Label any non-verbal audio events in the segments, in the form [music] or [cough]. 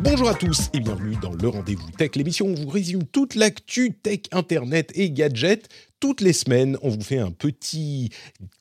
Bonjour à tous et bienvenue dans le Rendez-vous Tech, l'émission où on vous résume toute l'actu tech, internet et gadgets. Toutes les semaines, on vous fait un petit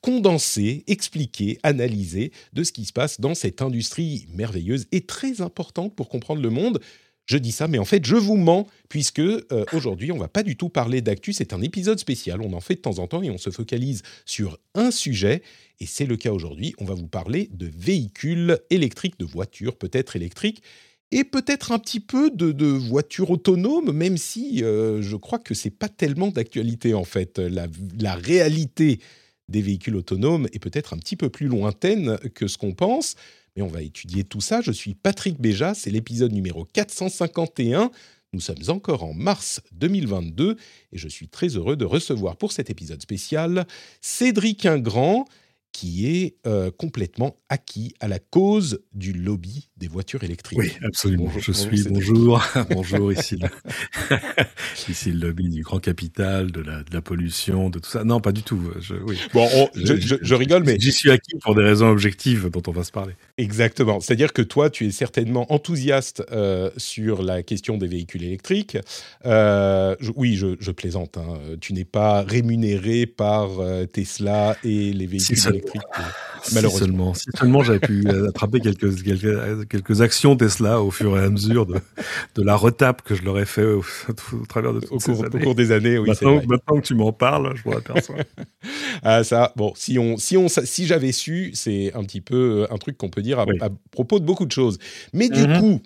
condensé, expliqué, analysé de ce qui se passe dans cette industrie merveilleuse et très importante pour comprendre le monde. Je dis ça, mais en fait, je vous mens, puisque euh, aujourd'hui, on va pas du tout parler d'actu. C'est un épisode spécial. On en fait de temps en temps et on se focalise sur un sujet. Et c'est le cas aujourd'hui. On va vous parler de véhicules électriques, de voitures peut-être électriques, et peut-être un petit peu de, voitures autonomes, même si euh, je crois que c'est pas tellement d'actualité en fait. La, la réalité des véhicules autonomes est peut-être un petit peu plus lointaine que ce qu'on pense. Mais on va étudier tout ça. Je suis Patrick Béja, c'est l'épisode numéro 451. Nous sommes encore en mars 2022 et je suis très heureux de recevoir pour cet épisode spécial Cédric Ingrand, qui est euh, complètement acquis à la cause du lobby des voitures électriques. Oui, absolument. Bonjour, je bonjour, suis [laughs] bonjour, bonjour ici le, [laughs] ici le lobby du grand capital, de la, de la pollution, de tout ça. Non, pas du tout. Je, oui. Bon, on- je, je- je rigole, mais j'y suis acquis pour des raisons objectives dont on va se parler. Exactement. C'est-à-dire que toi, tu es certainement enthousiaste euh, sur la question des véhicules électriques. Euh, je- oui, je, je plaisante. hein. Tu n'es pas rémunéré par euh, Tesla et les véhicules électriques. Si Malheureusement. seulement, si seulement j'avais pu attraper quelques, quelques, quelques actions Tesla au fur et à mesure de, de la retape que je leur ai fait au, au travers de toutes Au ces cours, au cours des années, oui, maintenant, que tu m'en parles, je m'en aperçois. [laughs] Ah, ça, bon, si, on, si, on, si j'avais su, c'est un petit peu euh, un truc qu'on peut dire à, Oui. à propos de beaucoup de choses. Mais du Mhm. coup,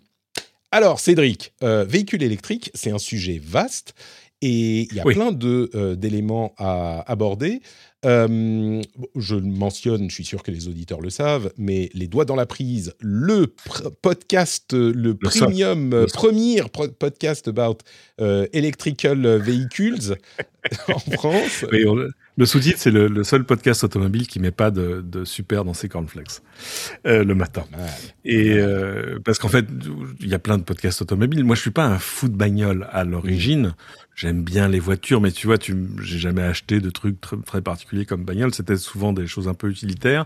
alors Cédric, euh, véhicule électrique, c'est un sujet vaste et il y a Oui. plein euh, d'éléments à aborder. Euh, je le mentionne, je suis sûr que les auditeurs le savent, mais Les Doigts dans la Prise, le pr- podcast, euh, le, premium, euh, premier podcast about electrical vehicles [laughs] en France. Oui, on- le sous-titre, c'est le, le seul podcast automobile qui met pas de, de super dans ses cornflakes le matin. Et parce qu'en fait, il y a plein de podcasts automobiles. Moi, je suis pas un fou de bagnole à l'origine. J'aime bien les voitures, mais tu vois, tu, j'ai jamais acheté de trucs très, particuliers comme bagnole. C'était souvent des choses un peu utilitaires.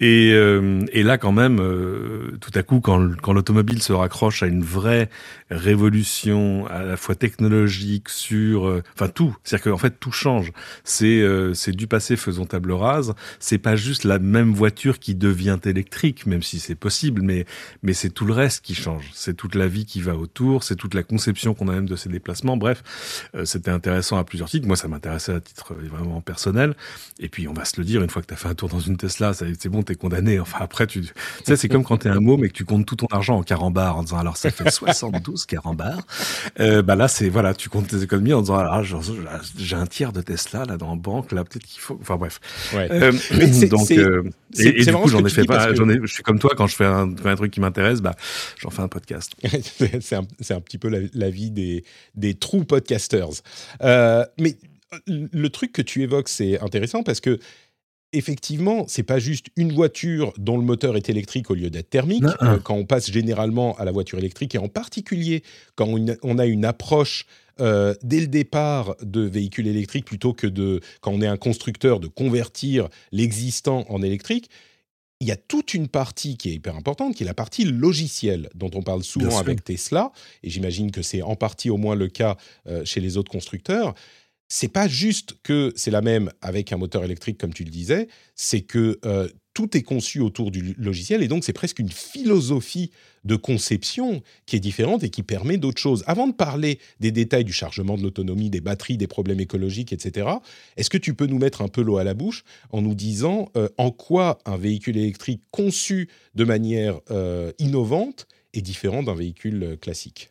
Et, euh, et là, quand même, euh, tout à coup, quand, quand l'automobile se raccroche à une vraie révolution, à la fois technologique, sur, euh, enfin tout, c'est-à-dire qu'en fait tout change. C'est euh, c'est du passé faisons table rase. C'est pas juste la même voiture qui devient électrique, même si c'est possible, mais mais c'est tout le reste qui change. C'est toute la vie qui va autour, c'est toute la conception qu'on a même de ces déplacements. Bref, c'était intéressant à plusieurs titres. Moi, ça m'intéressait à titre euh, vraiment personnel. Et puis, on va se le dire, une fois que tu as fait un tour dans une Tesla, c'est bon, t'es condamné. Enfin, après, tu, tu sais, c'est comme quand t'es un môme et que tu comptes tout ton argent en carambars en disant, alors ça fait 72 carambars. Euh, bah là, c'est, voilà, tu comptes tes économies en disant, alors, genre, j'ai un tiers de Tesla, là, dans la banque, là, peut-être qu'il faut, enfin, bref. Ouais. Euh, donc, euh, et, du coup, j'en ai fait pas, que- j'en ai, je suis comme toi, quand je fais un, quand un truc qui m'intéresse, bah, j'en fais un podcast. [laughs] c'est c'est un, un petit peu la, la vie des, des true podcasters. Euh, mais le truc que tu évoques, c'est intéressant parce que effectivement, c'est pas juste une voiture dont le moteur est électrique au lieu d'être thermique. Non. Euh, quand on passe généralement à la voiture électrique et en particulier quand on, on a une approche euh, dès le départ de véhicules électriques plutôt que de quand on est un constructeur de convertir l'existant en électrique. Il y a toute une partie qui est hyper importante, qui est la partie logicielle, dont on parle souvent avec Tesla, et j'imagine que c'est en partie au moins le cas euh, chez les autres constructeurs. C'est pas juste que c'est la même avec un moteur électrique, comme tu le disais, c'est que euh, tout est conçu autour du logiciel, et donc c'est presque une philosophie de conception qui est différente et qui permet d'autres choses. Avant de parler des détails du chargement de l'autonomie, des batteries, des problèmes écologiques, etc., est-ce que tu peux nous mettre un peu l'eau à la bouche en nous disant euh, en quoi un véhicule électrique conçu de manière euh, innovante est différent d'un véhicule euh, classique?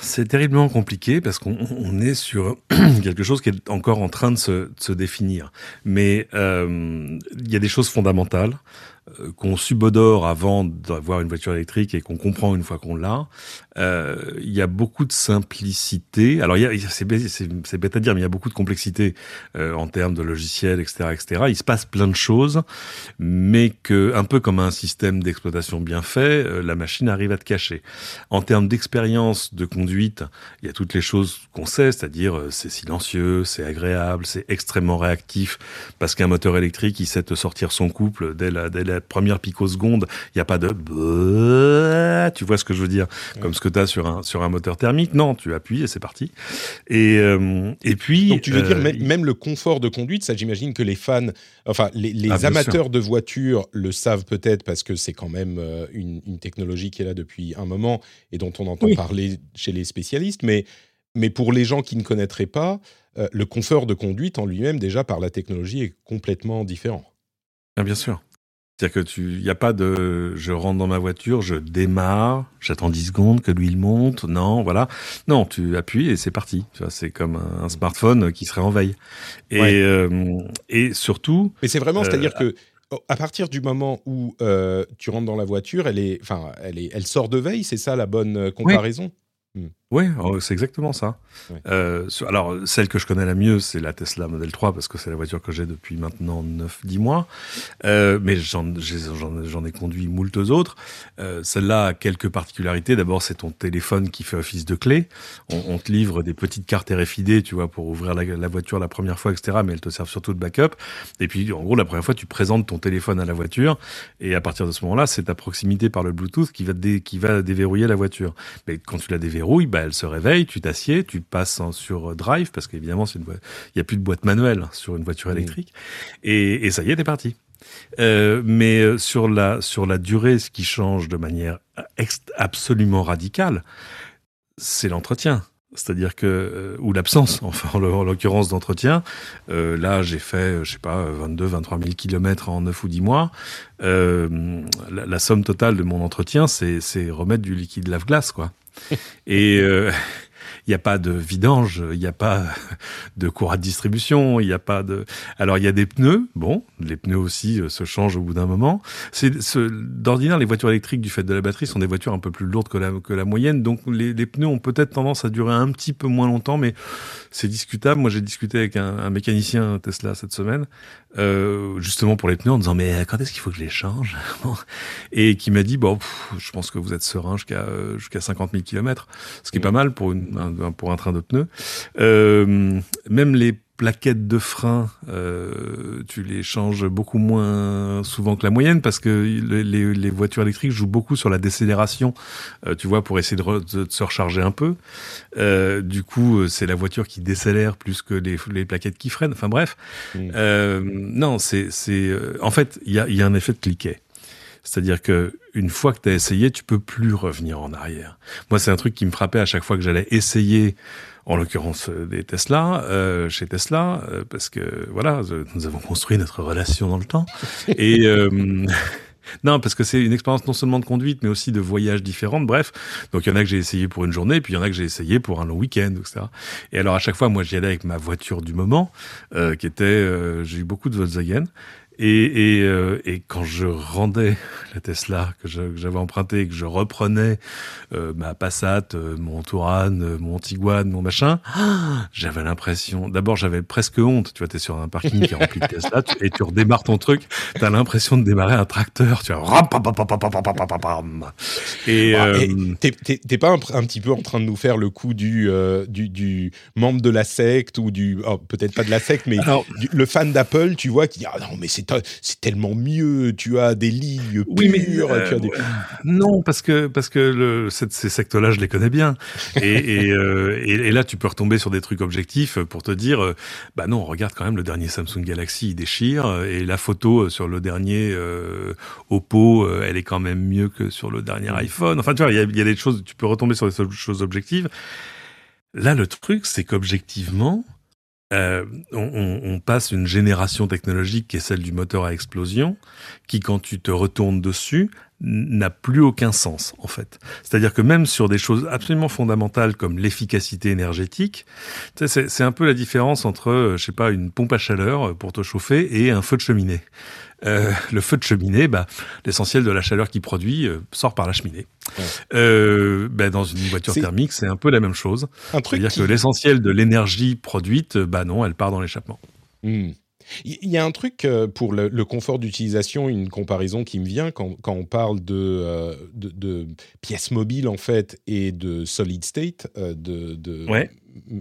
C'est terriblement compliqué parce qu'on est sur [clears throat] quelque chose qui est encore en train de se, définir. Mais euh, il y a des choses fondamentales. Euh, qu'on subodore avant d'avoir une voiture électrique et qu'on comprend une fois qu'on l'a, euh, il y a beaucoup de simplicité. Alors, c'est bête à dire, mais il y a beaucoup de complexité euh, en termes de logiciels, etc., etc. Il se passe plein de choses, mais que, un peu comme un système d'exploitation bien fait, la machine arrive à te cacher. En termes d'expérience de conduite, il y a toutes les choses qu'on sait, c'est-à-dire c'est silencieux, c'est agréable, c'est extrêmement réactif, parce qu'un moteur électrique, il sait te sortir son couple dès la, dès la première picoseconde, il n'y a pas de tu vois ce que je veux dire, comme ce que tu as sur un sur un moteur thermique. Non, tu appuies et c'est parti. Et euh, et puis Donc tu veux dire euh, même le confort de conduite, ça j'imagine que les fans, enfin les, les ah, amateurs de voitures le savent peut-être parce que c'est quand même euh, une, une, technologie qui est là depuis un moment et dont on entend parler chez les spécialistes, mais mais pour les gens qui ne connaîtraient pas, le confort de conduite en lui-même déjà par la technologie est complètement différent. Ah, bien sûr. C'est-à-dire que tu, il n'y a pas de, je rentre dans ma voiture, je démarre, j'attends 10 secondes que l'huile monte, non, voilà. Non, tu appuies et c'est parti. c'est comme un, smartphone qui serait en veille. Et, euh, et surtout. Mais c'est vraiment, c'est-à-dire euh, que à partir du moment où euh, tu rentres dans la voiture, elle est, enfin, elle est, elle sort de veille, c'est ça la bonne comparaison? Hmm. Oui, oh, c'est exactement ça. Euh, alors, celle que je connais la mieux, c'est la Tesla Model 3, parce que c'est la voiture que j'ai depuis maintenant 9-10 mois. Euh, mais j'en ai conduit moultes autres. Euh, Celle-là a quelques particularités. D'abord, c'est ton téléphone qui fait office de clé. On, on, te livre des petites cartes RFID, tu vois, pour ouvrir la, la, voiture la première fois, etc. Mais elles te servent surtout de backup. Et puis, en gros, la première fois, tu présentes ton téléphone à la voiture. Et à partir de ce moment-là, c'est ta proximité par le Bluetooth qui va, dé, qui va déverrouiller la voiture. Mais quand tu la déverrouilles, bah, elle se réveille, tu t'assieds, tu passes sur Drive, parce qu'évidemment, il n'y a plus de boîte manuelle sur une voiture électrique, et, ça y est, t'es parti. Euh, mais euh, sur la, sur la durée, ce qui change de manière absolument radicale, c'est l'entretien. C'est-à-dire que, euh, ou l'absence, [laughs] enfin, en l'occurrence d'entretien. là, j'ai fait, je sais pas, 22, 23 000 kilomètres en 9 ou 10 mois. la, la, somme totale de mon entretien, c'est remettre du liquide lave-glace, quoi. [laughs] Et euh, il n'y a pas de vidange, il n'y a pas [laughs] de courroie de distribution, il n'y a pas de. Alors il y a des pneus, bon, les pneus aussi euh, se changent au bout d'un moment. D'ordinaire les voitures électriques du fait de la batterie sont des voitures un peu plus lourdes que la moyenne, donc les, pneus ont peut-être tendance à durer un petit peu moins longtemps, mais c'est discutable. Moi j'ai discuté avec un, mécanicien Tesla cette semaine, euh, justement pour les pneus, en disant mais quand est-ce qu'il faut que je les change? [laughs] Et qui m'a dit bon, je pense que vous êtes serein jusqu'à jusqu'à 50 000 km, ce qui est pas mal pour une pour un train de pneus. Euh, même les plaquettes de frein, euh, tu les changes beaucoup moins souvent que la moyenne parce que les, les voitures électriques jouent beaucoup sur la décélération, euh, tu vois, pour essayer de, de, se recharger un peu. Euh, du coup, c'est la voiture qui décélère plus que les, les plaquettes qui freinent. Enfin bref, mmh. euh, non, c'est, c'est, euh, en fait, il y a, y a un effet de cliquet. C'est-à-dire que une fois que tu as essayé, tu peux plus revenir en arrière. Moi, c'est un truc qui me frappait à chaque fois que j'allais essayer, en l'occurrence euh, des Tesla, euh, chez Tesla, euh, parce que voilà, nous avons construit notre relation dans le temps. [laughs] Et euh, [laughs] non, parce que c'est une expérience non seulement de conduite, mais aussi de voyage différente. Bref, donc il y en a que j'ai essayé pour une journée, puis il y en a que j'ai essayé pour un long week-end, etc. Et alors à chaque fois, moi, j'y allais avec ma voiture du moment, qui était, j'ai eu beaucoup de Volkswagen. Et, et, euh, et, quand je rendais la Tesla que j'avais empruntée et que je reprenais euh, ma Passat, euh, mon Touran, euh, mon Tiguan, mon machin, [gasps] j'avais l'impression. D'abord, j'avais presque honte. Tu vois, t'es sur un parking qui est rempli de Tesla et tu redémarres ton truc. T'as l'impression de démarrer un tracteur. Tu vois, et t'es pas un, un, petit peu en train de nous faire le coup du du, du membre de la secte ou du oh, peut-être pas de la secte, mais du, le fan d'Apple, tu vois, qui dit ah non mais c'est c'est tellement mieux, tu as des lignes pures, euh, Non, parce que, parce que le, ces sectes-là, je les connais bien. [laughs] Et, euh, et, et, là, tu peux retomber sur des trucs objectifs pour te dire, euh, bah non, regarde quand même le dernier Samsung Galaxy, il déchire, et la photo sur le dernier Oppo, elle est quand même mieux que sur le dernier mm. iPhone. Enfin, tu vois, il y a, y a des choses, tu peux retomber sur des choses objectives. Là, le truc, c'est qu'objectivement, euh, on, on, passe une génération technologique qui est celle du moteur à explosion, qui quand tu te retournes dessus, n'a plus aucun sens en fait. C'est-à-dire que même sur des choses absolument fondamentales comme l'efficacité énergétique, c'est un peu la différence entre, euh, je sais pas, une pompe à chaleur pour te chauffer et un feu de cheminée. Euh, [laughs] le feu de cheminée, bah, l'essentiel de la chaleur qu'il produit euh, sort par la cheminée. Euh, bah, dans une voiture thermique, c'est un peu la même chose. C'est-à-dire que l'essentiel de l'énergie produite, bah non, elle part dans l'échappement. Hmm. Il y a un truc pour le, confort d'utilisation, une comparaison qui me vient quand, on parle de, de, pièces mobiles en fait et de solid state, de, de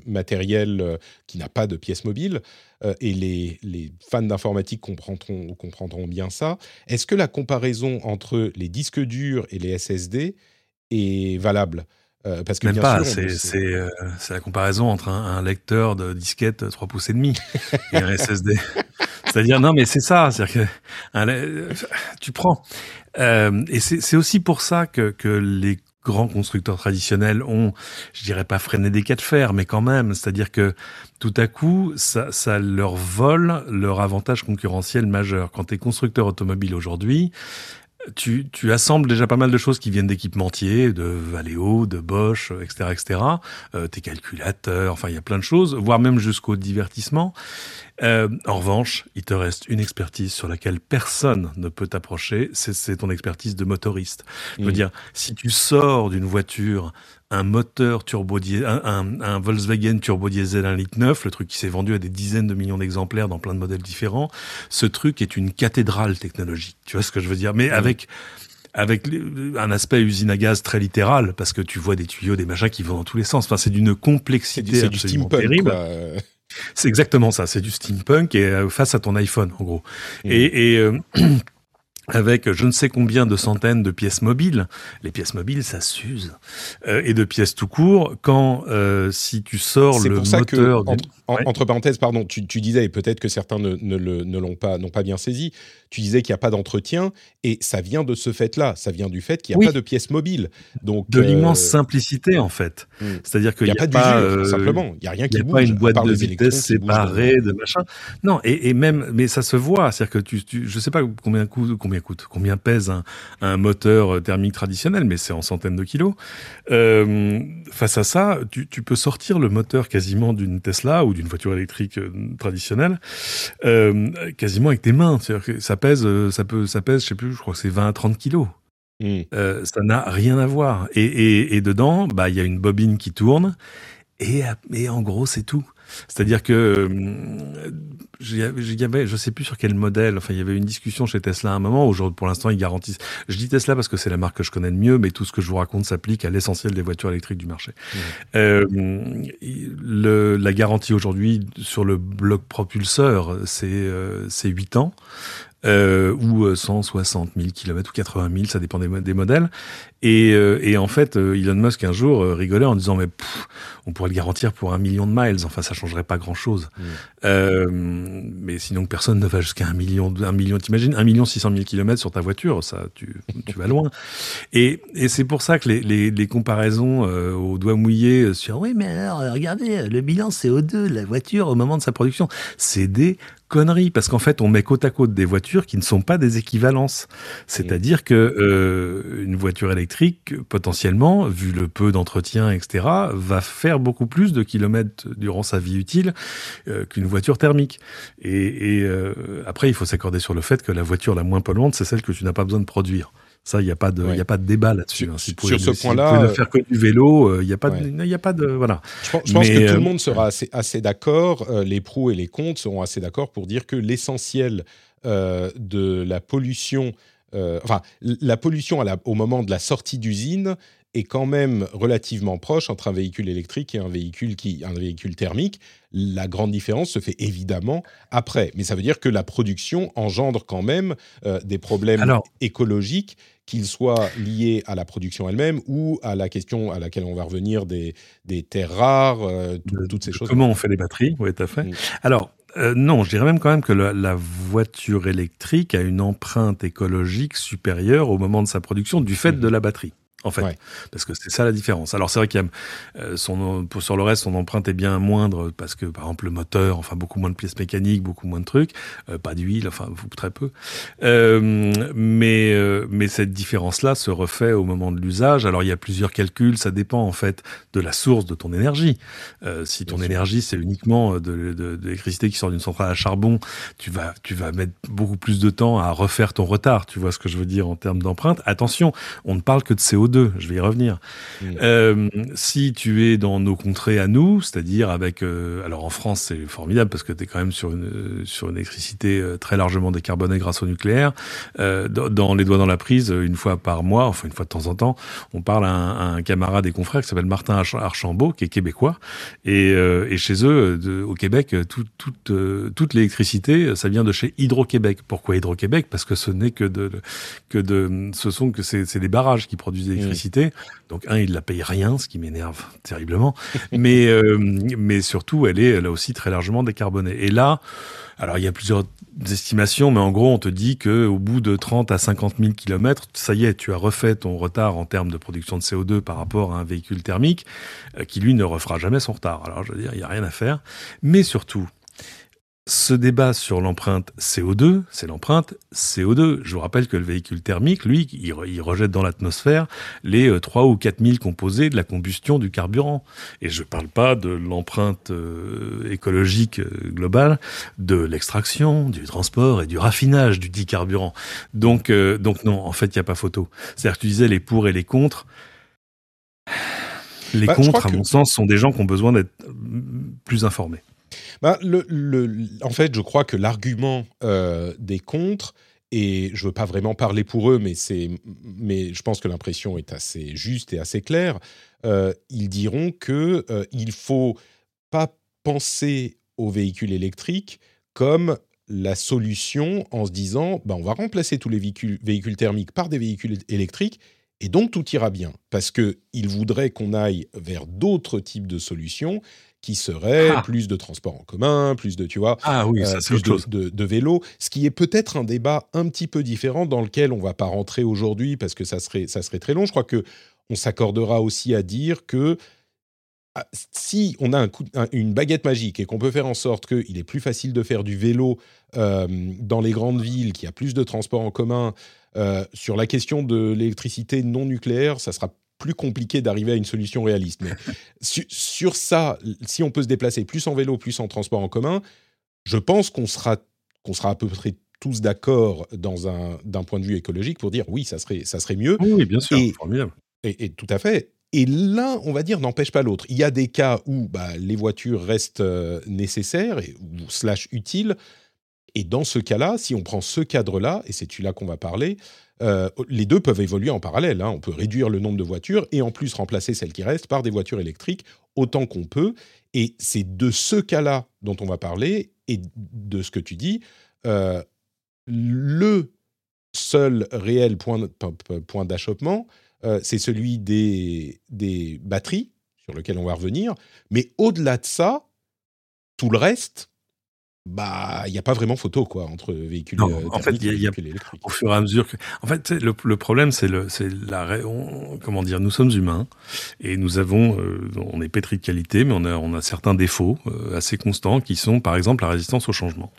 matériel qui n'a pas de pièces mobiles. Euh, et les, les fans d'informatique comprendront, comprendront bien ça. Est-ce que la comparaison entre les disques durs et les SSD est valable? Euh, parce que Même pas, euh, c'est la comparaison entre un, lecteur de disquette 3 pouces et demi et un SSD. [laughs] C'est-à-dire, non, mais c'est ça, c'est-à-dire que tu prends. et c'est aussi pour ça que, que les grands constructeurs traditionnels ont, je dirais pas freiné des cas de fer, mais quand même, c'est-à-dire que tout à coup, ça, ça leur vole leur avantage concurrentiel majeur. Quand tu es constructeur automobile aujourd'hui, tu, tu, assembles déjà pas mal de choses qui viennent d'équipementiers, de Valeo, de Bosch, etc., etc. Euh, tes calculateurs, enfin il y a plein de choses, voire même jusqu'au divertissement. Euh, en revanche, il te reste une expertise sur laquelle personne ne peut t'approcher, c'est ton expertise de motoriste. Je veux mmh. dire, si tu sors d'une voiture un moteur turbo un, un, Volkswagen turbo diesel 1 litre 9, le truc qui s'est vendu à des dizaines de millions d'exemplaires dans plein de modèles différents. Ce truc est une cathédrale technologique. Tu vois ce que je veux dire? Mais avec avec un aspect usine à gaz très littéral, parce que tu vois des tuyaux, des machins qui vont dans tous les sens. Enfin, c'est d'une complexité c'est du steampunk, terrible. C'est exactement ça, c'est du steampunk et euh, face à ton iPhone en gros. Mmh. Et, et euh, [clears throat] avec je ne sais combien de centaines de pièces mobiles. Les pièces mobiles, ça s'use. Euh, et de pièces tout court, quand euh, si tu sors le entre, parenthèses, pardon, tu, disais, et peut-être que certains ne, ne l'ont pas, n'ont pas bien saisi, tu disais qu'il n'y a pas d'entretien, et ça vient de ce fait-là. Ça vient du fait qu'il n'y a pas de pièces mobiles. Donc, de l'immense euh, simplicité, en fait. Hmm. C'est-à-dire qu'il n'y a, pas, d'usure, simplement. Il n'y a rien qui bouge. Il n'y a pas une boîte de vitesse séparée, de machin. Non, et, et, même, mais ça se voit. C'est-à-dire que tu, tu, je sais pas combien coûte, combien coûte, combien pèse un, un moteur thermique traditionnel, mais c'est en centaines de kilos. Euh, face à ça, tu, tu, peux sortir le moteur quasiment d'une Tesla ou d'une voiture électrique euh, traditionnelle, euh, quasiment avec tes mains. C'est-à-dire que ça pèse, euh, ça peut, ça pèse, je sais plus, je crois que c'est 20 à 30 kilos. Mmh. Euh, ça n'a rien à voir. Et, et, et dedans, bah, il y a une bobine qui tourne. Et, et en gros, c'est tout. C'est-à-dire que euh, y avait, je sais plus sur quel modèle. Enfin, il y avait une discussion chez Tesla à un moment. Aujourd'hui, pour l'instant, ils garantissent. Je dis Tesla parce que c'est la marque que je connais le mieux, mais tout ce que je vous raconte s'applique à l'essentiel des voitures électriques du marché. Mmh. Euh, le, la garantie aujourd'hui sur le bloc propulseur, c'est euh, c'est 8 ans euh, ou 160 000 km ou 80 000, ça dépend des, des modèles. Et, euh, et, en fait, euh, Elon Musk un jour euh, rigolait en disant mais on pourrait le garantir pour un million de miles. Enfin, ça changerait pas grand chose. Mm. Euh, mais sinon, personne ne va jusqu'à un million, un million. T'imagines un million six cent mille kilomètres sur ta voiture, ça, tu, tu vas loin. Et, et c'est pour ça que les, les, les comparaisons euh, au doigt mouillé sur oui, mais alors regardez, le bilan CO2 de la voiture au moment de sa production, c'est des conneries parce qu'en fait on met côte à côte des voitures qui ne sont pas des équivalences. C'est-à-dire que euh, une voiture électrique potentiellement, vu le peu d'entretien, etc., va faire beaucoup plus de kilomètres durant sa vie utile euh, qu'une voiture thermique. Et, et euh, après, il faut s'accorder sur le fait que la voiture la moins polluante, c'est celle que tu n'as pas besoin de produire. Ça, il n'y a pas de, y a pas de débat là-dessus. Sur, hein. si sur ce point-là, ne faire que du vélo, il n'y a pas, il y a pas de, voilà. Je, pense, que tout le monde sera assez, assez d'accord. les pros et les contre seront assez d'accord pour dire que l'essentiel de la pollution euh, enfin, la pollution au moment de la sortie d'usine est quand même relativement proche entre un véhicule électrique et un véhicule, qui, un véhicule thermique. La grande différence se fait évidemment après. Mais ça veut dire que la production engendre quand même euh, des problèmes écologiques, qu'ils soient liés à la production elle-même ou à la question à laquelle on va revenir des, des terres rares, euh, toutes ces choses. Comment on fait les batteries Oui, tout à fait. Mm. Alors, euh, non, je dirais même quand même que la, voiture électrique a une empreinte écologique supérieure au moment de sa production du fait mhm. de la batterie. En fait, parce que c'est ça la différence. Alors c'est vrai qu'il y a euh, son sur le reste son empreinte est bien moindre parce que par exemple le moteur, enfin beaucoup moins de pièces mécaniques, beaucoup moins de trucs, euh, pas d'huile, enfin très peu. Euh, mais mais cette différence là se refait au moment de l'usage. Alors il y a plusieurs calculs, ça dépend en fait de la source de ton énergie. Si ton énergie c'est uniquement de, de, de l'électricité qui sort d'une centrale à charbon, tu vas tu vas mettre beaucoup plus de temps à refaire ton retard. Tu vois ce que je veux dire en termes d'empreinte? Attention, on ne parle que de CO2 je vais y revenir. Mmh. Euh, si tu es dans nos contrées à nous, c'est-à-dire avec... Euh, alors en France, c'est formidable parce que tu es quand même sur une, sur une électricité euh, très largement décarbonée grâce au nucléaire. Euh, dans, les doigts dans la prise, une fois par mois, enfin une fois de temps en temps, on parle à un, un camarade et confrère qui s'appelle Martin Archambault, qui est québécois. Et, euh, et chez eux, de, au Québec, tout, toute, toute l'électricité, ça vient de chez Hydro-Québec. Pourquoi Hydro-Québec? Parce que ce n'est que de, que de... Ce sont que c'est des barrages qui produisent l'électricité donc un, il la paye rien, ce qui m'énerve terriblement. [laughs] mais euh, mais surtout, elle est là aussi très largement décarbonée. Et là, alors il y a plusieurs estimations, mais en gros, on te dit que au bout de 30 à 50 000 kilomètres, ça y est, tu as refait ton retard en termes de production de CO2 par rapport à un véhicule thermique euh, qui lui ne refera jamais son retard. Alors je veux dire, il y a rien à faire. Mais surtout, ce débat sur l'empreinte CO2, c'est l'empreinte CO2. Je vous rappelle que le véhicule thermique, lui, il, rejette dans l'atmosphère les 3 euh, ou 4 000 composés de la combustion du carburant. Et je ne parle pas de l'empreinte euh, écologique euh, globale, de l'extraction, du transport et du raffinage du dit carburant. Donc, donc non, en fait, il n'y a pas photo. C'est-à-dire que tu disais les pour et les contre. Les bah, contre, à mon sens, sont des gens qui ont besoin d'être plus informés. Ben, en fait, je crois que l'argument euh, des contre, et je veux pas vraiment parler pour eux, mais, mais je pense que l'impression est assez juste et assez claire, euh, ils diront que euh, il faut pas penser aux véhicules électriques comme la solution en se disant ben, on va remplacer tous les véhicules, véhicules thermiques par des véhicules électriques et donc tout ira bien. Parce qu'ils voudraient qu'on aille vers d'autres types de solutions qui serait ah. plus de transport en commun, plus de, tu vois, ah oui, ça, euh, plus de, de, vélo, ce qui est peut-être un débat un petit peu différent dans lequel on va pas rentrer aujourd'hui parce que ça serait, ça serait très long. Je crois que on s'accordera aussi à dire que ah, si on a un coup, une baguette magique et qu'on peut faire en sorte qu'il est plus facile de faire du vélo euh, dans les grandes villes, qu'il y a plus de transport en commun, euh, sur la question de l'électricité non nucléaire, ça sera plus compliqué d'arriver à une solution réaliste. Mais [laughs] sur ça, si on peut se déplacer plus en vélo, plus en transport en commun, je pense qu'on sera, qu'on sera à peu près tous d'accord dans un, d'un point de vue écologique pour dire oui, ça serait, ça serait mieux. Oui, bien sûr, et, Et, tout à fait. Et l'un, on va dire, n'empêche pas l'autre. Il y a des cas où bah, les voitures restent euh, nécessaires et, ou slash utiles. Et dans ce cas-là, si on prend ce cadre-là, et c'est celui-là qu'on va parler, euh, les deux peuvent évoluer en parallèle. Hein. On peut réduire le nombre de voitures et en plus remplacer celles qui restent par des voitures électriques autant qu'on peut. Et c'est de ce cas-là dont on va parler et de ce que tu dis. Euh, le seul réel point, d'achoppement, euh, c'est celui des, des batteries, sur lequel on va revenir. Mais au-delà de ça, tout le reste, bah, il n'y a pas vraiment photo quoi entre véhicules. Non, euh, en fait, il y a, au fur et à mesure que, en fait, le, le problème, c'est le, c'est la, comment dire, nous sommes humains et nous avons, euh, on est pétri de qualité, mais on a, on a certains défauts euh, assez constants qui sont, par exemple, la résistance au changement.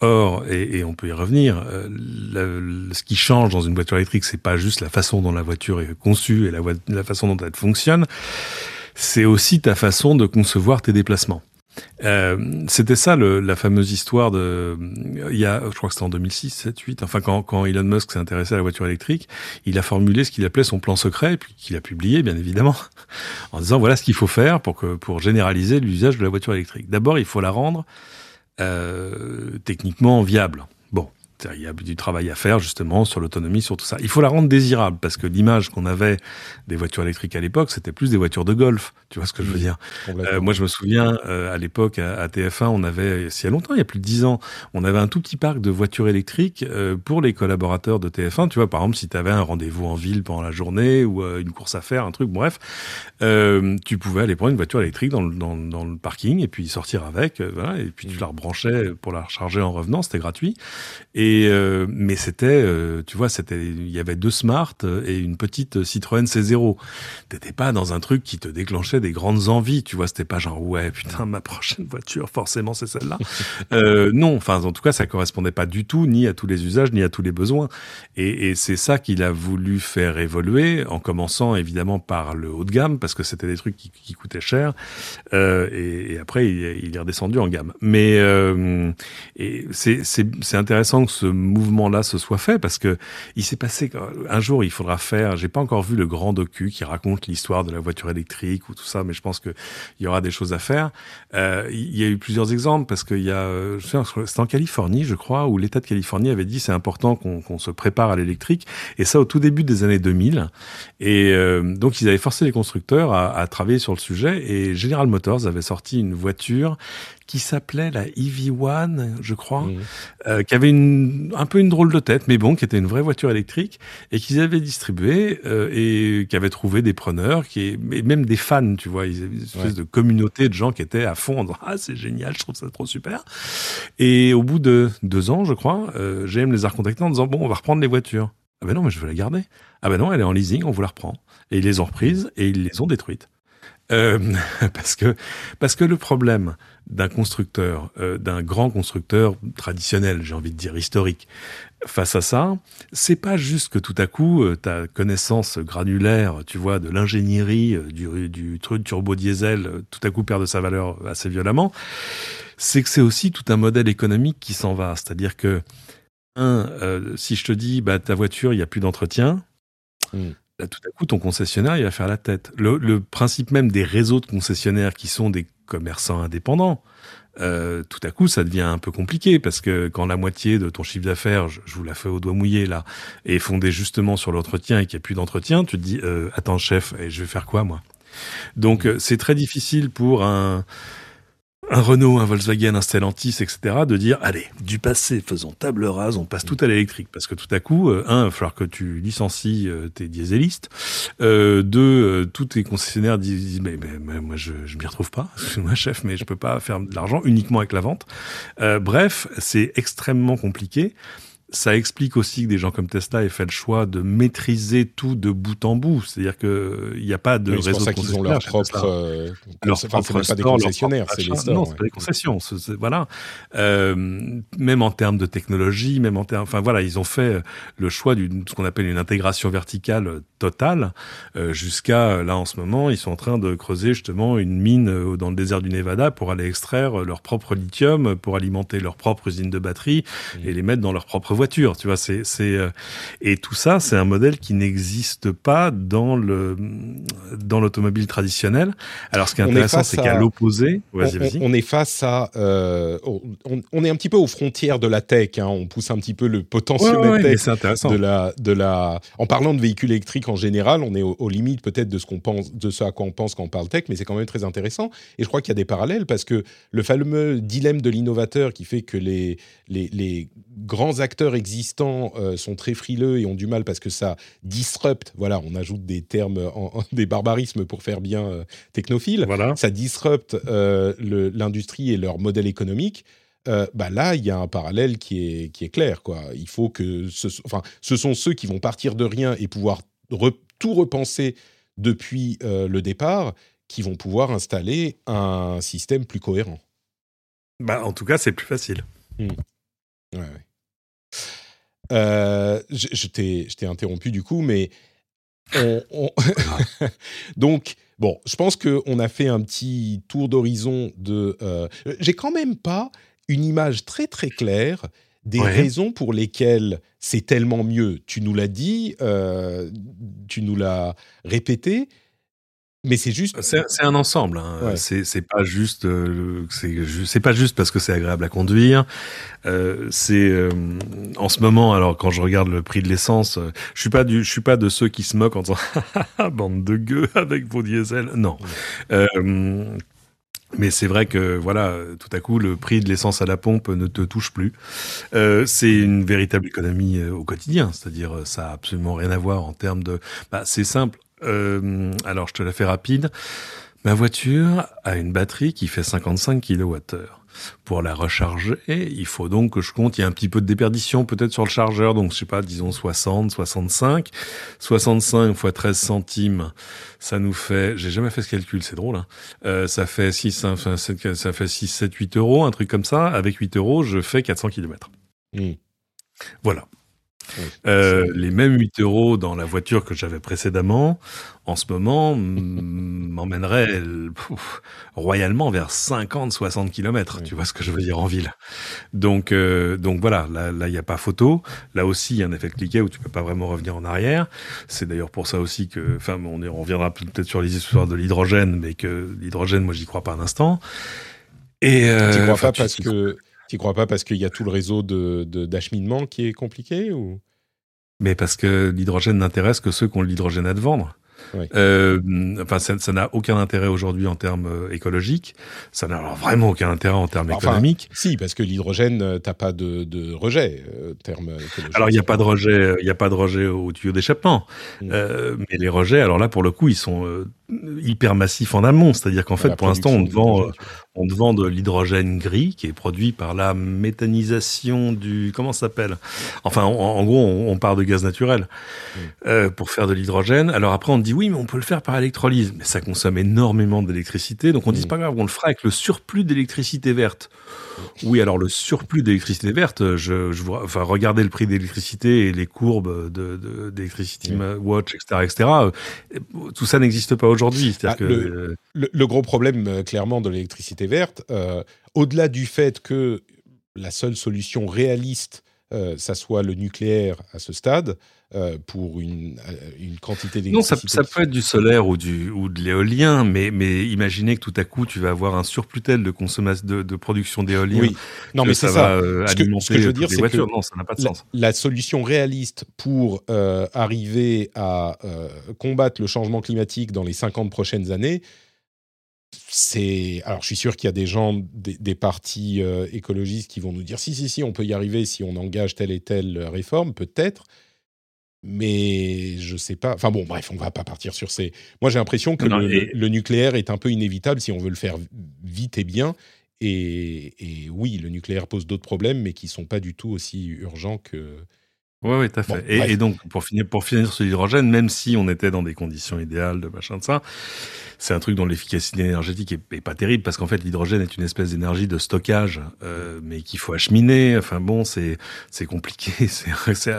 Or, et, et on peut y revenir, ce qui change dans une voiture électrique, c'est pas juste la façon dont la voiture est conçue et la, la façon dont elle fonctionne, c'est aussi ta façon de concevoir tes déplacements. Euh, c'était ça le, la fameuse histoire de, il y a, je crois que c'était en 2006, 7, 8, enfin quand, Elon Musk s'est intéressé à la voiture électrique, il a formulé ce qu'il appelait son plan secret, puis qu'il a publié bien évidemment, [laughs] en disant voilà ce qu'il faut faire pour que pour généraliser l'usage de la voiture électrique. D'abord, il faut la rendre euh, techniquement viable. Il y a du travail à faire justement sur l'autonomie, sur tout ça. Il faut la rendre désirable parce que l'image qu'on avait des voitures électriques à l'époque, c'était plus des voitures de golf. Tu vois ce que je veux mmh. dire? euh, Moi, je me souviens euh, à l'époque à, TF1, on avait, il y a longtemps, il y a plus de dix ans, on avait un tout petit parc de voitures électriques euh, pour les collaborateurs de TF1. Tu vois, par exemple, si tu avais un rendez-vous en ville pendant la journée ou une course à faire, un truc, bref, tu pouvais aller prendre une voiture électrique dans le, dans, dans le parking et puis sortir avec, voilà, et puis tu la rebranchais pour la recharger en revenant, c'était gratuit. Et Et euh, mais c'était, euh, tu vois, c'était, il y avait deux Smart et une petite Citroën C0. T'étais pas dans un truc qui te déclenchait des grandes envies, tu vois. C'était pas genre ouais putain ma prochaine voiture forcément c'est celle-là. [laughs] euh, non, enfin en tout cas ça correspondait pas du tout ni à tous les usages ni à tous les besoins. Et, et c'est ça qu'il a voulu faire évoluer en commençant évidemment par le haut de gamme parce que c'était des trucs qui, qui coûtaient cher. Et, et, après il, il, est redescendu en gamme. Mais et c'est intéressant que ce mouvement-là se soit fait parce que il s'est passé un jour il faudra faire. J'ai pas encore vu le grand docu qui raconte l'histoire de la voiture électrique ou tout ça, mais je pense que il y aura des choses à faire. Euh, il y a eu plusieurs exemples parce qu'il y a, c'est en Californie, je crois, où l'État de Californie avait dit c'est important qu'on qu se prépare à l'électrique et ça au tout début des années 2000. Et euh, donc ils avaient forcé les constructeurs à travailler sur le sujet et General Motors avait sorti une voiture qui s'appelait la EV1, je crois, mmh. euh, qui avait une, un peu une drôle de tête, mais bon, qui était une vraie voiture électrique et qu'ils avaient distribué euh, et qui avaient trouvé des preneurs, qui et même des fans, tu vois, ils avaient une espèce ouais. de communauté de gens qui étaient à fond en disant ah c'est génial, je trouve ça trop super. Et au bout de deux ans, je crois, euh, GM les a recontactés en disant bon, on va reprendre les voitures. Ah ben non, mais je veux la garder. Ah ben non, elle est en leasing, on vous la reprend. Et ils les ont reprises et ils les ont détruites. Euh, [laughs] parce que parce que le problème d'un constructeur, euh, d'un grand constructeur traditionnel, j'ai envie de dire historique, face à ça, c'est pas juste que tout à coup euh, ta connaissance granulaire, tu vois, de l'ingénierie euh, du, du truc turbo diesel, euh, tout à coup perd de sa valeur assez violemment. C'est que c'est aussi tout un modèle économique qui s'en va. C'est-à-dire que un, si je te dis, bah ta voiture, il y a plus d'entretien. Là, tout à coup, ton concessionnaire, il va faire la tête. Le, le, principe même des réseaux de concessionnaires qui sont des commerçants indépendants, euh, tout à coup, ça devient un peu compliqué parce que quand la moitié de ton chiffre d'affaires, je, je, vous la fais au doigt mouillé là, est fondée justement sur l'entretien et qu'il n'y a plus d'entretien, tu te dis, euh, attends chef, et je vais faire quoi moi? Donc euh, c'est très difficile pour un un Renault, un Volkswagen, un Stellantis, etc., de dire, allez, du passé, faisons table rase, on passe tout à l'électrique. Parce que tout à coup, euh, un, il va falloir que tu licencies euh, tes dieselistes. Euh, deux, euh, tous tes concessionnaires disent, mais, mais, mais moi, je, je m'y retrouve pas. [laughs] Excuse-moi, chef, mais je peux pas faire de l'argent uniquement avec la vente. Euh, bref, c'est extrêmement compliqué ça explique aussi que des gens comme Tesla aient fait le choix de maîtriser tout de bout en bout. C'est-à-dire qu'il n'y a pas de oui, réseau pour ça qu'ils ont leur propre, euh, leur enfin, propre pas des concessionnaires, c'est les stores. Non, ouais. c'est pas des concessions. Voilà. Euh, même en termes de technologie, même en termes, enfin voilà, ils ont fait le choix de ce qu'on appelle une intégration verticale totale. Euh, Jusqu'à là en ce moment, ils sont en train de creuser justement une mine euh, dans le désert du Nevada pour aller extraire leur propre lithium, pour alimenter leur propre usine de batterie mmh. et les mettre dans leur propre voiture, tu vois, c'est c'est euh, et tout ça, c'est un modèle qui n'existe pas dans le dans l'automobile traditionnelle. Alors ce qui est intéressant, c'est qu'à l'opposé, on, on, est face à euh, on, on, est un petit peu aux frontières de la tech, hein, on pousse un petit peu le potentiel ouais, ouais, tech de la de la en parlant de véhicules électriques en général, on est aux, aux limites peut-être de ce qu'on pense de ce à quoi on pense quand on parle tech, mais c'est quand même très intéressant et je crois qu'il y a des parallèles parce que le fameux dilemme de l'innovateur qui fait que les les, les grands acteurs existants euh, sont très frileux et ont du mal parce que ça disrupte. Voilà, on ajoute des termes, en, en, des barbarismes pour faire bien euh, technophile. Voilà. Ça disrupte euh, l'industrie et leur modèle économique. bah là, il y a un parallèle qui est, qui est clair. Quoi. Il faut que ce, enfin, ce sont ceux qui vont partir de rien et pouvoir re, tout repenser depuis le départ qui vont pouvoir installer un système plus cohérent. Bah, en tout cas, c'est plus facile. Mmh. Ouais, ouais. Euh, je, je t'ai interrompu du coup, mais on, on [laughs] [laughs] donc bon, je pense qu'on a fait un petit tour d'horizon de. Euh, J'ai quand même pas une image très très claire des ouais. raisons pour lesquelles c'est tellement mieux. Tu nous l'as dit, euh, tu nous l'as répété, mais c'est juste. C'est un ensemble. Hein. Ouais. C'est pas juste. Euh, c'est pas juste parce que c'est agréable à conduire. Euh, c'est euh, en ce moment. Alors quand je regarde le prix de l'essence, je suis pas du, je suis pas de ceux qui se moquent en disant [laughs] bande de gueux avec vos diesels. Non. Mais c'est vrai que voilà, tout à coup, le prix de l'essence à la pompe ne te touche plus. Euh, c'est une véritable économie au quotidien, c'est-à-dire ça a absolument rien à voir en termes de. Bah, c'est simple. Euh, alors, je te la fais rapide. Ma voiture a une batterie qui fait 55 kWh. Pour la recharger, il faut donc que je compte, il y a un petit peu de déperdition peut-être sur le chargeur, donc je sais pas, disons 60, 65. 65 fois 13 centimes, ça nous fait, j'ai jamais fait ce calcul, c'est drôle, hein. euh, ça fait 6, enfin, ça fait 6, 7, 8 euros, un truc comme ça. Avec 8 euros, je fais 400 km. Mmh. Voilà. Euh, les mêmes 8 euros dans la voiture que j'avais précédemment, en ce moment, [laughs] m'emmèneraient royalement vers 50-60 km. Tu vois ce que je veux dire en ville. Donc, euh, donc voilà, là, il n'y a pas photo. Là aussi, il y a un effet de cliquet où tu peux pas vraiment revenir en arrière. C'est d'ailleurs pour ça aussi que, enfin, on, on reviendra peut-être sur les histoires de l'hydrogène, mais que l'hydrogène, moi, j'y crois pas un instant. Et euh, tu crois pas parce que tu crois pas parce qu'il y a tout le réseau de d'acheminement qui est compliqué ou? Mais parce que l'hydrogène n'intéresse que ceux qui ont l'hydrogène à te vendre. Euh, enfin, ça n'a aucun intérêt aujourd'hui en termes euh, écologiques. Ça n'a vraiment aucun intérêt en termes économiques. Si, parce que l'hydrogène, euh, t'as pas de, de rejet euh, termes écologiques. Alors il n'y a pas de rejet, il a pas de rejet au tuyau d'échappement. Mm. Euh, mais les rejets, alors là pour le coup, ils sont hyper massifs en amont. C'est-à-dire qu'en fait, pour l'instant, on te vend, on te vend de l'hydrogène gris qui est produit par la méthanisation du comment ça s'appelle? Enfin, en, gros, on, on, part de gaz naturel euh, pour faire de l'hydrogène. Alors après, on dit oui, mais on peut le faire par électrolyse, mais ça consomme énormément d'électricité. Donc on dit mm. c'est pas grave, on le fera avec le surplus d'électricité verte. Oui, alors le surplus d'électricité verte, je, je vois, enfin, regardez le prix d'électricité et les courbes de, d'électricité watch, etc., etc. Tout ça n'existe pas aujourd'hui. Ah, le, le, gros problème, euh, clairement, de l'électricité verte, euh, au-delà du fait que la seule solution réaliste, euh, ça soit le nucléaire à ce stade, euh, pour une, euh, une quantité d'électricité. Non, ça, ça, peut être du solaire ou, du, ou de l'éolien, mais, mais imaginez que tout à coup, tu vas avoir un surplus tel de, consommation, de, de production d'éolien. Oui, non, mais ça, ça va euh, ce que, ce que je veux dire, c'est que non, ça n'a pas de la, sens. La solution réaliste pour euh, arriver à euh, combattre le changement climatique dans les 50 prochaines années, c'est alors je suis sûr qu'il y a des gens des, des partis euh, écologistes qui vont nous dire si si si on peut y arriver si on engage telle et telle réforme peut-être mais je sais pas. Enfin bon, bref, on va pas partir sur ces. Moi, j'ai l'impression que le, nucléaire est un peu inévitable si on veut le faire vite et bien. Et, et oui, le nucléaire pose d'autres problèmes, mais qui sont pas du tout aussi urgents que oui, oui, tout à fait. et, et, donc, pour finir, pour finir sur l'hydrogène, même si on était dans des conditions idéales de machin de ça, c'est un truc dont l'efficacité énergétique est, pas terrible parce qu'en fait, l'hydrogène est une espèce d'énergie de stockage, euh, mais qu'il faut acheminer. Enfin bon, c'est c'est compliqué. [laughs] C'est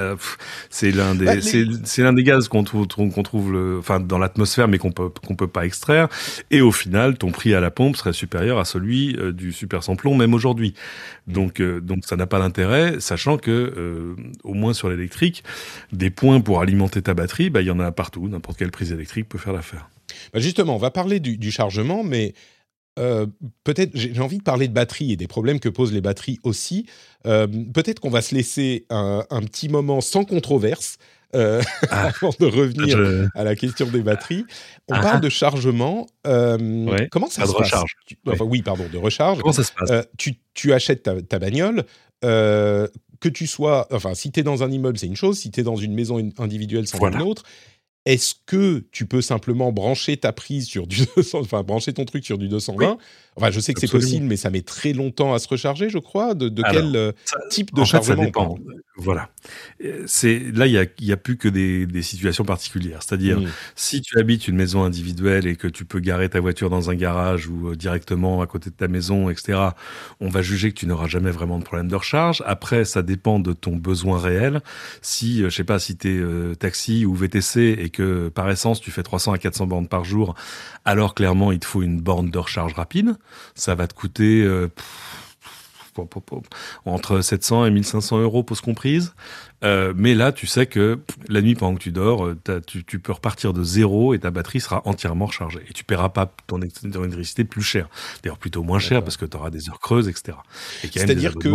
c'est l'un des bah, c'est l'un des gaz qu'on trouve qu'on trouve le, enfin dans l'atmosphère, mais qu'on peut qu'on peut pas extraire. Et au final, ton prix à la pompe serait supérieur à celui euh, du super samplon, même aujourd'hui. Donc euh, donc ça n'a pas d'intérêt, sachant que euh, au moins sur l'électrique, des points pour alimenter ta batterie, bah, il y en a partout. N'importe quelle prise électrique peut faire l'affaire. Bah justement, on va parler du, chargement, mais euh, peut-être j'ai envie de parler de batterie et des problèmes que posent les batteries aussi. Euh, peut-être qu'on va se laisser un, petit moment sans controverse euh, ah. [laughs] avant de revenir à la question des batteries. On ah. parle de chargement. Comment ça se passe? recharge. Oui, pardon, de recharge. Comment ça se passe? Tu, tu, achètes ta, ta bagnole que tu sois, enfin, si tu es dans un immeuble, c'est une chose, si tu es dans une maison individuelle, c'est une autre. Est-ce que tu peux simplement brancher ta prise sur du [laughs] 200, enfin brancher ton truc sur du 220 Enfin, je sais que c'est possible, mais ça met très longtemps à se recharger, je crois. De, quel euh, type de chargement ça dépend. Voilà. Euh, c'est là, il y a, y a, plus que des, des situations particulières. C'est-à-dire, mmh. si tu habites une maison individuelle et que tu peux garer ta voiture dans un garage ou euh, directement à côté de ta maison, etc., on va juger que tu n'auras jamais vraiment de problème de recharge. Après, ça dépend de ton besoin réel. Si, je sais pas, si tu es taxi ou VTC et que par essence tu fais 300 à 400 bornes par jour, alors clairement, il te faut une borne de recharge rapide ça va te coûter euh, entre 700 et 1500 euros pause comprise. Euh, mais là, tu sais que la nuit pendant que tu dors, euh, tu, tu, peux repartir de zéro et ta batterie sera entièrement rechargée. Et tu paieras pas ton, électricité plus cher. D'ailleurs, plutôt moins cher parce que tu auras des heures creuses, etc. C'est-à-dire que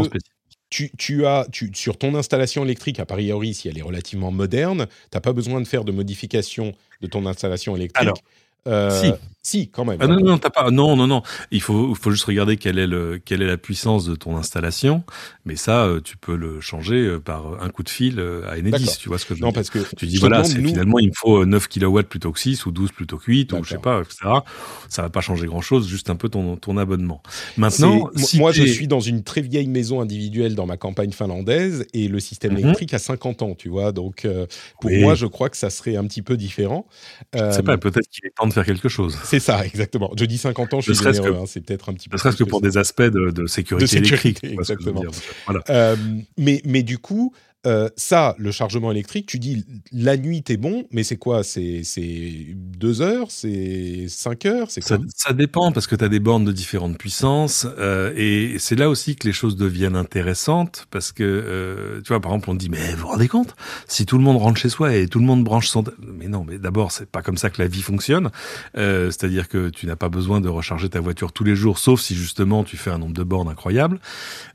tu, tu, as, tu, sur ton installation électrique, à priori, si elle est relativement moderne, tu n'as pas besoin de faire de modification de ton installation électrique. Alors, euh, si. Si, quand même. Ah non, non, t'as pas. Non, non, non. Il faut, faut juste regarder quelle est, le, quelle est la puissance de ton installation. Mais ça, euh, tu peux le changer euh, par un coup de fil euh, à Enedis. Tu vois ce que je veux non, dire parce que Tu dis, voilà, c'est finalement, il me faut 9 kW plutôt que 6 ou 12 plutôt que 8 ou je sais pas, etc. Ça va pas changer grand chose, juste un peu ton, ton abonnement. Maintenant, si moi, je suis dans une très vieille maison individuelle dans ma campagne finlandaise et le système mhm. électrique a 50 ans, tu vois. Donc, pour moi, je crois que ça serait un petit peu différent. Je sais pas, peut-être qu'il est temps de faire quelque chose. C'est ça, exactement. Je dis 50 ans, je suis généreux, hein, c'est peut-être un petit peu. Ne serait-ce que pour des aspects de, de sécurité, de sécurité électrique. Exactement. Voilà. Euh, mais, mais du coup, euh, ça, le chargement électrique, tu dis la nuit t'es bon, mais c'est quoi? C'est deux heures? C'est cinq heures? C'est ça, ça, dépend parce que tu as des bornes de différentes puissances euh, et c'est là aussi que les choses deviennent intéressantes parce que euh, tu vois par exemple on dit mais vous vous rendez compte? Si tout le monde rentre chez soi et tout le monde branche son mais non mais d'abord c'est pas comme ça que la vie fonctionne euh, c'est-à-dire que tu n'as pas besoin de recharger ta voiture tous les jours sauf si justement tu fais un nombre de bornes incroyable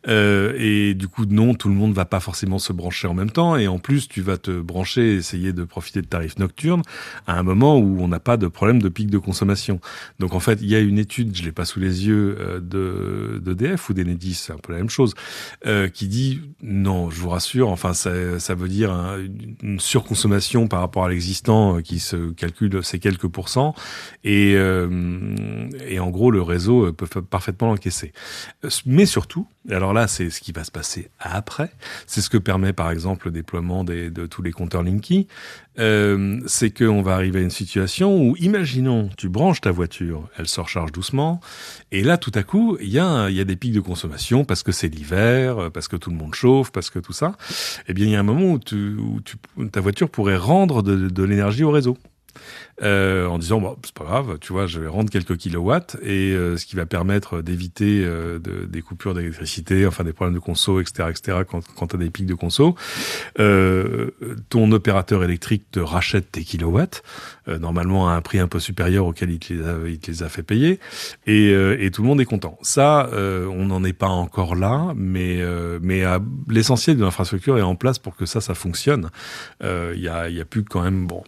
euh, et du coup non tout le monde va pas forcément se brancher en même temps et en plus tu vas te brancher essayer de profiter de tarifs nocturnes à un moment où on n'a pas de problème de pic de consommation. Donc en fait, il y a une étude, je l'ai pas sous les yeux euh, de d'EDF ou d'Enedis, c'est un peu la même chose, euh, qui dit non, je vous rassure, enfin ça, ça veut dire une surconsommation par rapport à l'existant euh, qui se calcule ces quelques pourcents et et en gros le réseau peut parfaitement l'encaisser. Mais surtout, et alors là c'est ce qui va se passer après, c'est ce que permet par exemple le déploiement de tous les compteurs Linky, euh, c'est qu'on va arriver à une situation où, imaginons, tu branches ta voiture, elle se recharge doucement, et là, tout à coup, il y, a, des pics de consommation parce que c'est l'hiver, parce que tout le monde chauffe, parce que tout ça. Eh bien, il y a un moment où, ta voiture pourrait rendre de l'énergie au réseau. Euh, en disant bon c'est pas grave, tu vois, je vais rendre quelques kilowatts et euh, ce qui va permettre d'éviter euh, de, des coupures d'électricité, enfin des problèmes de conso, etc., etc. Quand, quand tu as des pics de conso, ton opérateur électrique te rachète tes kilowatts, normalement à un prix un peu supérieur auquel il te les a, il te les a fait payer, et, et tout le monde est content. Ça, on n'en est pas encore là, mais mais l'essentiel de l'infrastructure est en place pour que ça, ça fonctionne. Il y a, y a plus quand même bon,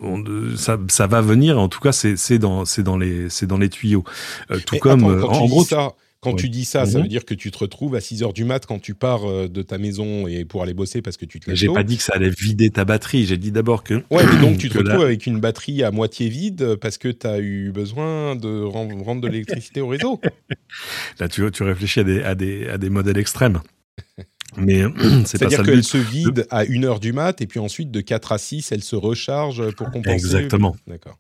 ça, ça va venir en tout cas, c'est dans, dans, les, dans les tuyaux. Euh, tout comme, euh, en gros. Ça, quand tu dis ça, ça mhm. veut dire que tu te retrouves à 6 heures du mat quand tu pars euh, de ta maison et pour aller bosser parce que tu te lèves J'ai pas dit que ça allait vider ta batterie. J'ai dit d'abord que. Ouais, mais donc tu [coughs] te retrouves avec une batterie à moitié vide parce que tu as eu besoin de rendre de l'électricité au réseau. Là, tu, tu réfléchis à des, à des, à des modèles extrêmes. [laughs] Mais [coughs] c'est-à-dire qu'elle se vide à 1 heure du mat et puis ensuite de 4 à 6, elle se recharge pour compenser. Exactement. D'accord.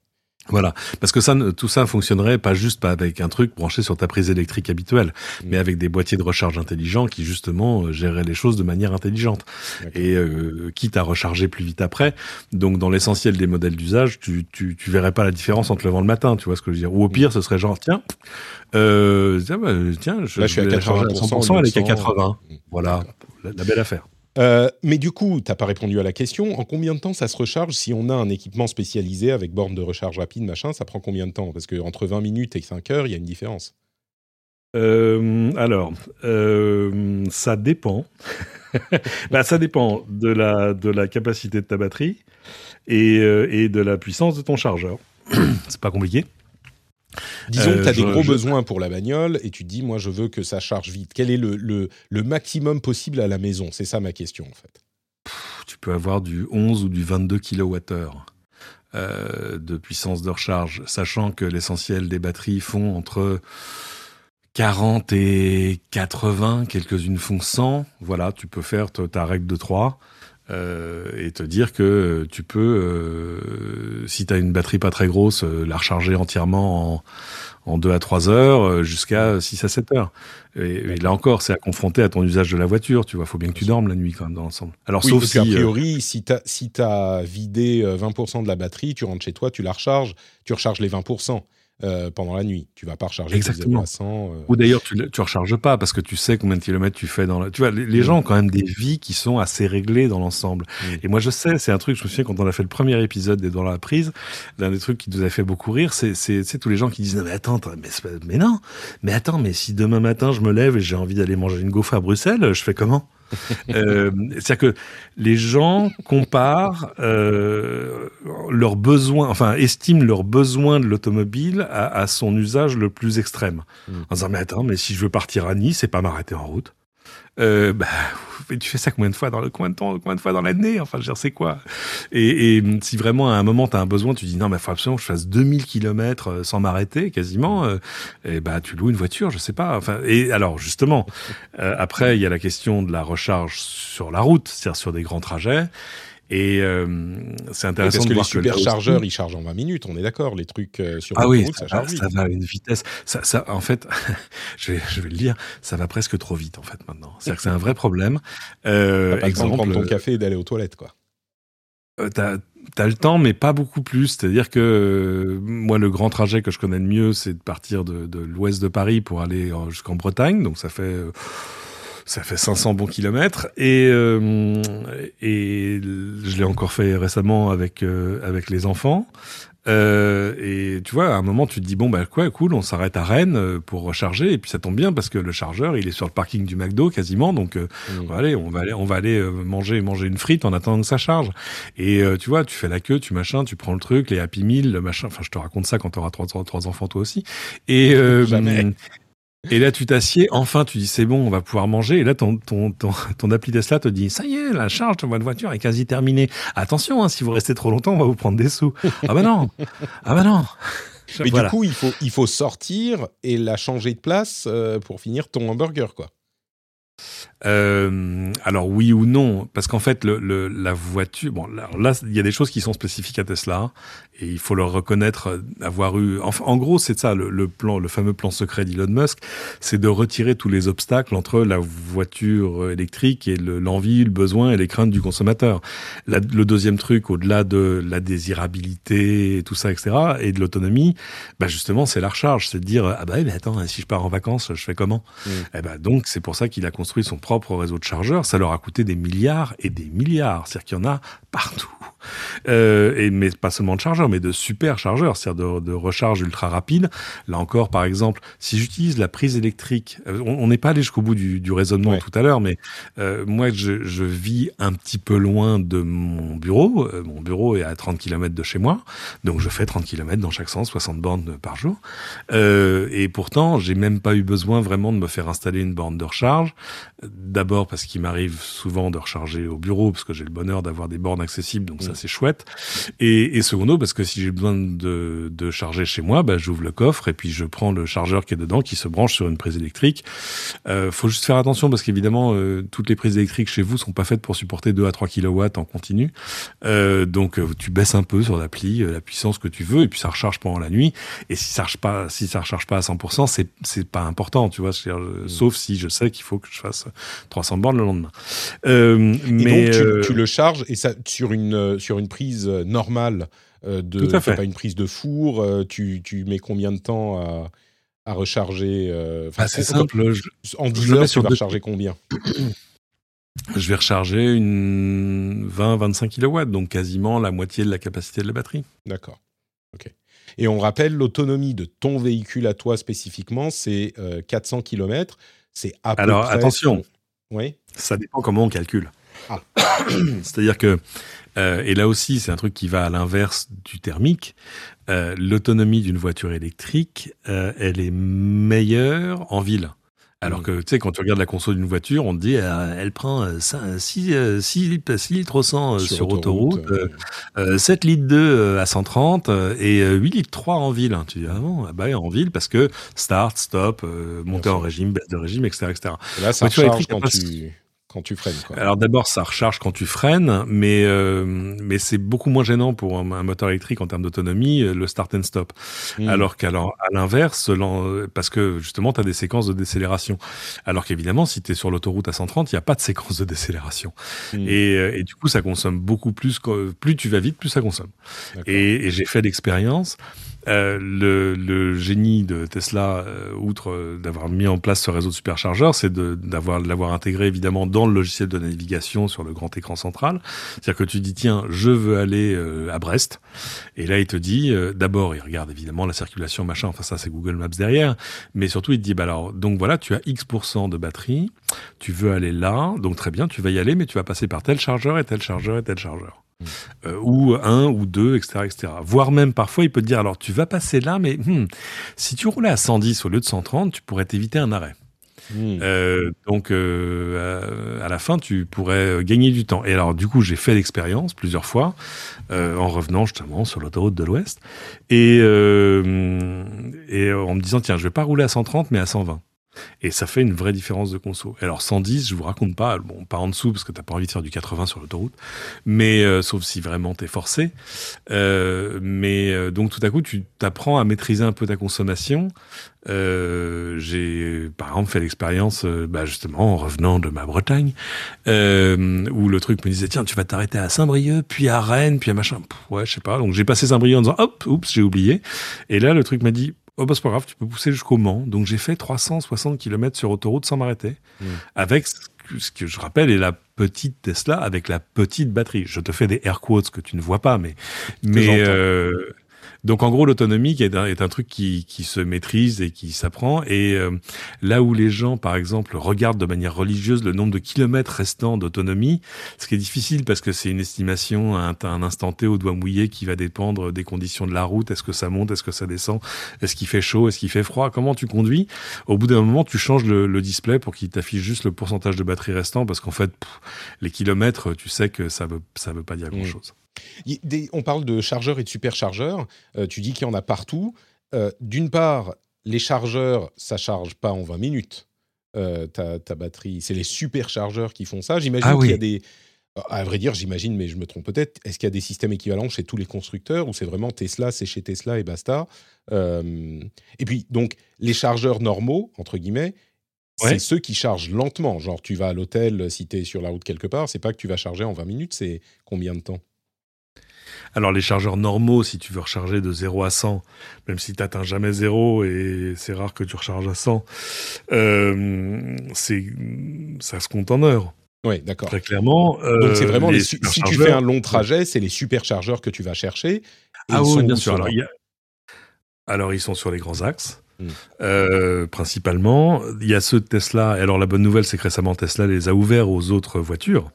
Voilà, parce que ça, tout ça fonctionnerait pas juste pas avec un truc branché sur ta prise électrique habituelle, mais mm. avec des boîtiers de recharge intelligents qui justement euh, géraient les choses de manière intelligente et euh, quitte à recharger plus vite après. Donc dans l'essentiel des modèles d'usage, tu, tu tu verrais pas la différence entre le vent le matin, tu vois ce que je veux dire. Ou au pire, ce serait genre tiens, euh, tiens, bah, tiens, je, Là, je suis à 80%, elle est à 80. Voilà, la belle affaire. Euh, mais du coup, tu n'as pas répondu à la question. En combien de temps ça se recharge si on a un équipement spécialisé avec borne de recharge rapide, machin Ça prend combien de temps? Parce qu'entre 20 minutes et 5 heures, il y a une différence. Euh, alors, euh, ça dépend. [laughs] bah, ça dépend de la, de la capacité de ta batterie et, et de la puissance de ton chargeur. [clears throat] C'est pas compliqué. Disons que tu as des gros besoins pour la bagnole et tu te dis, moi, je veux que ça charge vite. Quel est le, le, maximum possible à la maison? C'est ça ma question, en fait. tu peux avoir du 11 ou du 22 kWh euh, de puissance de recharge, sachant que l'essentiel des batteries font entre 40 et 80, quelques-unes font 100. Voilà, tu peux faire ta règle de 3. Euh, et te dire que tu peux, euh, si tu as une batterie pas très grosse, euh, la recharger entièrement en, en 2 à 3 heures jusqu'à 6 à 7 heures. Et, là encore, c'est à confronter à ton usage de la voiture, tu vois, faut bien que tu dormes la nuit quand même dans l'ensemble. Alors sauf si a priori, si tu as si as vidé 20% de la batterie, tu rentres chez toi, tu la recharges, tu recharges les 20%. Euh, pendant la nuit. Tu vas pas recharger Exactement. Euh. Ou d'ailleurs, tu, tu recharges pas parce que tu sais combien de kilomètres tu fais dans la. Tu vois, les, gens ont quand même des vies qui sont assez réglées dans l'ensemble. Et moi, je sais, c'est un truc. Je me souviens quand on a fait le premier épisode des Dans la prise, l'un des trucs qui nous a fait beaucoup rire, c'est c'est tous les gens qui disent non, mais attends, mais, mais non, mais attends, mais si demain matin je me lève et j'ai envie d'aller manger une gaufre à Bruxelles, je fais comment? [laughs] euh, C'est-à-dire que les gens comparent euh, leurs besoins, enfin estiment leurs besoins de l'automobile à, à, son usage le plus extrême. Mmh. En disant mais attends, mais si je veux partir à Nice, c'est pas m'arrêter en route euh, bah, tu fais ça combien de fois dans le combien de temps, combien de fois dans l'année? Enfin, je sais quoi? Et, et, si vraiment à un moment tu as un besoin, tu dis non, mais faut absolument que je fasse 2000 km euh, sans m'arrêter, quasiment. Euh, et bah, tu loues une voiture, je sais pas. Enfin, et alors justement, euh, après il y a la question de la recharge sur la route, c'est-à-dire sur des grands trajets. Et euh, c'est intéressant oui, parce que les superchargeurs, ils chargent en 20 minutes, on est d'accord. Les trucs euh, sur ah oui, route, ça, ça, charge ça va à une vitesse. Ça, ça, en fait, [laughs] je, vais, je vais le dire, ça va presque trop vite en fait maintenant. C'est-à-dire que c'est un vrai problème. Euh, pas exemple, de prendre ton café et d'aller aux toilettes, quoi. Euh, t'as T'as le temps, mais pas beaucoup plus. C'est-à-dire que euh, moi, le grand trajet que je connais le mieux, c'est de partir de, de l'ouest de Paris pour aller jusqu'en Bretagne. Donc ça fait euh, ça fait 500 bons kilomètres et euh, et je l'ai encore fait récemment avec euh, avec les enfants. Euh, et tu vois, à un moment, tu te dis bon bah quoi, cool, on s'arrête à Rennes euh, pour recharger et puis ça tombe bien parce que le chargeur, il est sur le parking du McDo quasiment, donc euh, mmh. on va aller, on va aller, on va aller euh, manger manger une frite en attendant que ça charge. Et euh, tu vois, tu fais la queue, tu machin, tu prends le truc, les Happy Meal, le machin. Enfin, je te raconte ça quand tu auras trois, trois, trois enfants toi aussi. Et [laughs] Jamais. Et là, tu t'assieds, enfin, tu dis c'est bon, on va pouvoir manger. Et là, ton, ton, ton, ton appli Tesla te dit ça y est, la charge de votre voiture est quasi terminée. Attention, hein, si vous restez trop longtemps, on va vous prendre des sous. ah bah non, ah bah non. Mais voilà. du coup, il faut, il faut sortir et la changer de place euh, pour finir ton hamburger, quoi. Euh, alors oui ou non, parce qu'en fait le, le, la voiture, bon là, il y a des choses qui sont spécifiques à Tesla et il faut leur reconnaître euh, avoir eu. En, en gros, c'est ça le, le, plan, le fameux plan secret d'Elon Musk, c'est de retirer tous les obstacles entre la voiture électrique et l'envie, le, besoin et les craintes du consommateur. La, le deuxième truc, au-delà de la désirabilité et tout ça, etc., et de l'autonomie, bah justement, c'est la recharge, c'est de dire ah bah mais attends, si je pars en vacances, je fais comment? Mmh. Eh bah donc c'est pour ça qu'il a construit son propre réseau de chargeurs, ça leur a coûté des milliards et des milliards. C'est-à-dire qu'il y en a partout. Euh, et mais pas seulement de chargeurs, mais de super chargeurs, c'est-à-dire de, de, recharge ultra rapide. Là encore, par exemple, si j'utilise la prise électrique, euh, on n'est pas allé jusqu'au bout du, du raisonnement ouais. tout à l'heure, mais euh, moi, je, je, vis un petit peu loin de mon bureau. Euh, mon bureau est à 30 km de chez moi, donc je fais 30 km dans chaque sens, 60 bornes par jour. Euh, et pourtant, j'ai même pas eu besoin vraiment de me faire installer une borne de recharge. D'abord parce qu'il m'arrive souvent de recharger au bureau, parce que j'ai le bonheur d'avoir des bornes accessibles, donc mmh. ça c'est chouette. Et, et secondo, parce que si j'ai besoin de, de, charger chez moi, bah, j'ouvre le coffre et puis je prends le chargeur qui est dedans, qui se branche sur une prise électrique. Euh, faut juste faire attention parce qu'évidemment, euh, toutes les prises électriques chez vous sont pas faites pour supporter 2 à 3 kilowatts en continu. Euh, donc tu baisses un peu sur l'appli la puissance que tu veux et puis ça recharge pendant la nuit. Et si ça recharge pas, si ça recharge pas à 100%, c'est c'est pas important, tu vois. Mmh. Sauf si je sais qu'il faut que je fasse 300 bornes le lendemain. Euh, et mais donc tu, euh, tu, le charges et ça sur une sur une prise normale euh, de Tout à fait. pas une prise de four. euh, tu, tu mets combien de temps à, à recharger euh, ah, C'est simple. Je, en 10 heures, tu vas recharger combien? Je vais recharger une 20-25 kW, donc quasiment la moitié de la capacité de la batterie. D'accord. Ok. Et on rappelle, l'autonomie de ton véhicule à toi spécifiquement, c'est euh, 400 km. C'est à peu Alors, près attention. Oui. Ça dépend comment on calcule. Ah. [coughs] C'est-à-dire que, euh, et là aussi, c'est un truc qui va à l'inverse du thermique. Euh, L'autonomie d'une voiture électrique, euh, elle est meilleure en ville. Alors que, tu sais, quand tu regardes la console d'une voiture, on te dit, euh, elle prend 6, 6, 6 litres au 100 sur, sur, autoroute, autoroute euh, 7 litres 2 à 130 et 8 litres 3 en ville. Tu dis, ah bon, ah bah, en ville parce que start, stop, montée en régime, baisse de régime, etc. etc. Et là, ça recharge quand tu quand tu freines. Quoi. Alors d'abord, ça recharge quand tu freines, mais euh, mais c'est beaucoup moins gênant pour un, un moteur électrique en termes d'autonomie, le start and stop. Mmh. Alors qu'à l'inverse, parce que justement, tu as des séquences de décélération. Alors qu'évidemment, si tu es sur l'autoroute à 130, il n'y a pas de séquence de décélération. Mmh. Et, et, du coup, ça consomme beaucoup plus. Plus tu vas vite, plus ça consomme. Et, et j'ai fait l'expérience euh, le, le, génie de Tesla, euh, outre d'avoir mis en place ce réseau de superchargeurs, c'est d'avoir l'avoir intégré évidemment dans le logiciel de navigation sur le grand écran central. C'est-à-dire que tu dis tiens, je veux aller à Brest, et là il te dit d'abord il regarde évidemment la circulation machin, enfin ça c'est Google Maps derrière, mais surtout il te dit bah alors donc voilà tu as X de batterie, tu veux aller là, donc très bien tu vas y aller, mais tu vas passer par tel chargeur et tel chargeur et tel chargeur. Euh, ou un ou deux, etc., etc. Voire même parfois, il peut te dire alors tu vas passer là, mais hmm, si tu roulais à 110 au lieu de 130, tu pourrais t'éviter un arrêt. Hmm. Euh, donc euh, à la fin, tu pourrais gagner du temps. Et alors du coup, j'ai fait l'expérience plusieurs fois en revenant justement sur l'autoroute de l'Ouest et, et en me disant tiens, je vais pas rouler à 130 mais à 120. Et ça fait une vraie différence de conso. Alors 110, je vous raconte pas, bon, pas en dessous parce que t'as pas envie de faire du 80 sur l'autoroute, mais euh, sauf si vraiment t'es forcé. Euh, mais euh, donc tout à coup, tu t'apprends à maîtriser un peu ta consommation. J'ai par exemple fait l'expérience, bah, justement en revenant de ma Bretagne, où le truc me disait tiens, tu vas t'arrêter à Saint-Brieuc, puis à Rennes, puis à machin. ouais, je sais pas. Donc j'ai passé Saint-Brieuc en disant hop, oups, j'ai oublié. Et là, le truc m'a dit Oh bah c'est pas grave, tu peux pousser jusqu'au Mans. Donc j'ai fait 360 km sur autoroute sans m'arrêter, mmh. avec ce que, je rappelle est la petite Tesla avec la petite batterie. Je te fais des air quotes que tu ne vois pas, mais mais donc en gros, l'autonomie est un, est un truc qui, qui, se maîtrise et qui s'apprend. Et euh, là où les gens, par exemple, regardent de manière religieuse le nombre de kilomètres restants d'autonomie, ce qui est difficile parce que c'est une estimation à un, instant T au doigt mouillé qui va dépendre des conditions de la route. Est-ce que ça monte? Est-ce que ça descend? Est-ce qu'il fait chaud? Est-ce qu'il fait froid? Comment tu conduis? Au bout d'un moment, tu changes le, le display pour qu'il t'affiche juste le pourcentage de batterie restant parce qu'en fait, les kilomètres, tu sais que ça veut, ça veut pas dire mmh. On parle de chargeurs et de superchargeurs. Euh, tu dis qu'il y en a partout. Euh, d'une part, les chargeurs, ça charge pas en 20 minutes. Euh, ta, batterie, c'est les superchargeurs qui font ça. J'imagine ah qu'il y a des. À vrai dire, j'imagine, mais je me trompe peut-être. Est-ce qu'il y a des systèmes équivalents chez tous les constructeurs ou c'est vraiment Tesla, c'est chez Tesla et basta? Et puis, donc, les chargeurs normaux, entre guillemets, c'est ceux qui chargent lentement. Genre, tu vas à l'hôtel si tu es sur la route quelque part, c'est pas que tu vas charger en 20 minutes, c'est combien de temps? Alors les chargeurs normaux, si tu veux recharger de 0 à 100, même si tu n'atteins jamais 0 et c'est rare que tu recharges à 100, euh, ça se compte en heures. Oui, d'accord. Très clairement. Donc c'est vraiment les, si tu fais un long trajet, c'est les superchargeurs que tu vas chercher. ah oui, bien sûr. Alors, ils sont sur les grands axes. Hmm. Euh, principalement, il y a ceux de Tesla. Alors la bonne nouvelle, c'est que récemment Tesla les a ouverts aux autres voitures.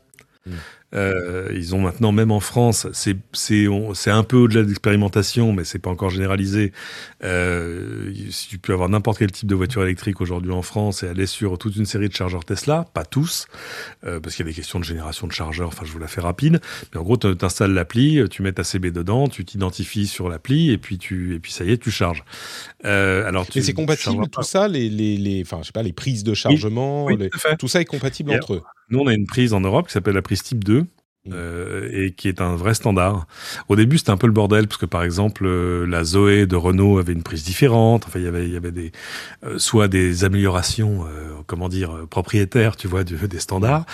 Hmm. Euh, ils ont maintenant, même en France, c'est c'est un peu au-delà de l'expérimentation, mais c'est pas encore généralisé. Euh, si tu peux avoir n'importe quel type de voiture électrique aujourd'hui en France et aller sur toute une série de chargeurs Tesla, pas tous, euh, parce qu'il y a des questions de génération de chargeurs. Enfin, je vous la fais rapide. Mais en gros, tu installes l'appli, tu mets ta CB dedans, tu t'identifies sur l'appli et puis tu et puis ça y est, tu charges. Alors, tu, et c'est compatible tout ça, les les les, enfin, je sais pas, les prises de chargement, tout ça est compatible entre eux. Nous, on a une prise en Europe qui s'appelle la prise type 2, euh, et qui est un vrai standard. Au début, c'était un peu le bordel parce que par exemple, euh, la Zoé de Renault avait une prise différente. Enfin, il y avait, il y avait des, euh, soit des améliorations, comment dire, propriétaires, tu vois, [laughs] des standards.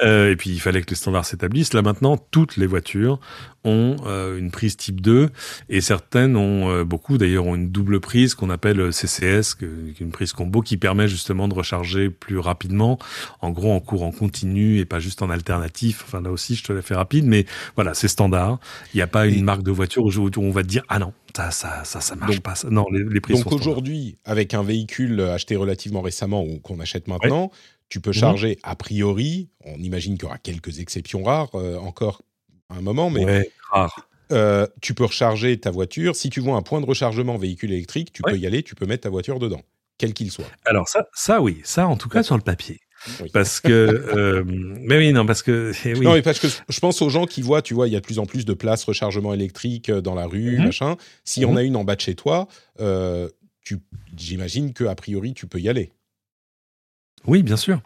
et puis, il fallait que les standards s'établissent. Là, maintenant, toutes les voitures ont une prise type 2 et certaines ont, beaucoup d'ailleurs, ont une double prise qu'on appelle CCS, une prise combo qui permet justement de recharger plus rapidement, en gros en courant continu et pas juste en alternatif. Enfin, là aussi, je te fait rapide, mais voilà, c'est standard. Il n'y a pas une marque de voiture où on va te dire ah non, ça, ça, ça, ça marche pas. Non, les, les prix donc aujourd'hui, avec un véhicule acheté relativement récemment ou qu'on achète maintenant, tu peux mhm. charger a priori. On imagine qu'il y aura quelques exceptions rares euh, encore un moment, mais euh, tu peux recharger ta voiture. Si tu vois un point de rechargement véhicule électrique, tu peux y aller, tu peux mettre ta voiture dedans, quel qu'il soit. Alors ça, ça oui, ça en tout cas sur le papier. Parce que, [laughs] euh, mais oui, non, parce que, eh oui. Non, mais parce que je pense aux gens qui voient, tu vois, il y a de plus en plus de places rechargement électrique euh, dans la rue, mhm. machin. S'il y en mhm. a une en bas de chez toi, euh, j'imagine que a priori tu peux y aller. Oui, bien sûr.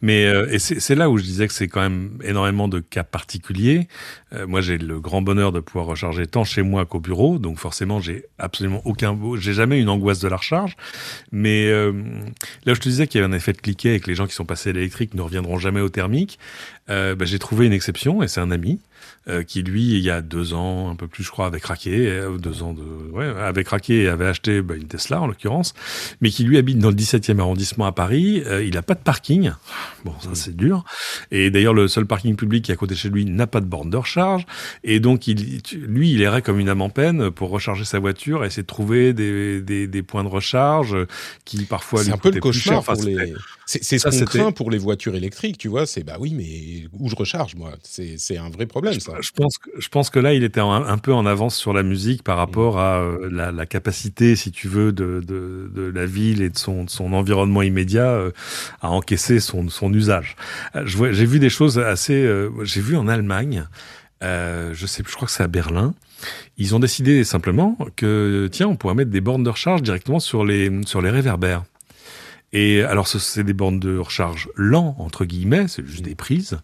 Mais euh, et c'est là où je disais que c'est quand même énormément de cas particuliers. Euh, moi, j'ai le grand bonheur de pouvoir recharger tant chez moi qu'au bureau, donc forcément, j'ai absolument aucun, j'ai jamais une angoisse de la recharge. Mais euh, là, je te disais qu'il y avait un effet de cliquet et que les gens qui sont passés à l'électrique ne reviendront jamais au thermique. Bah, j'ai trouvé une exception et c'est un ami euh, qui lui, il y a deux ans, un peu plus, je crois, avait craqué, euh, deux ans de, ouais, avait craqué et avait acheté bah, une Tesla en l'occurrence, mais qui lui habite dans le 17e arrondissement à Paris. Euh, il n'a pas de parking. Bon, ça mmh. c'est dur. Et d'ailleurs, le seul parking public qui est à côté de chez lui n'a pas de borne de recharge. Et donc, il, lui, il irait comme une âme en peine pour recharger sa voiture et essayer de trouver des, des, des points de recharge qui parfois lui C'est un peu le cauchemar pour les. C'est ce qu'on craint pour les voitures électriques, tu vois. C'est bah oui, mais où je recharge, moi? C'est un vrai problème, ça je pense que je pense que là, il était un, peu en avance sur la musique par rapport à euh, la, capacité, si tu veux, de, de, la ville et de son, son environnement immédiat euh, à encaisser son, son usage. Euh, j'ai vu des choses assez. j'ai vu en Allemagne. je sais, je crois que c'est à Berlin. Ils ont décidé simplement que tiens, on pourrait mettre des bornes de recharge directement sur les sur les réverbères. Et alors, c'est des bornes de recharge lents, entre guillemets, c'est juste des prises.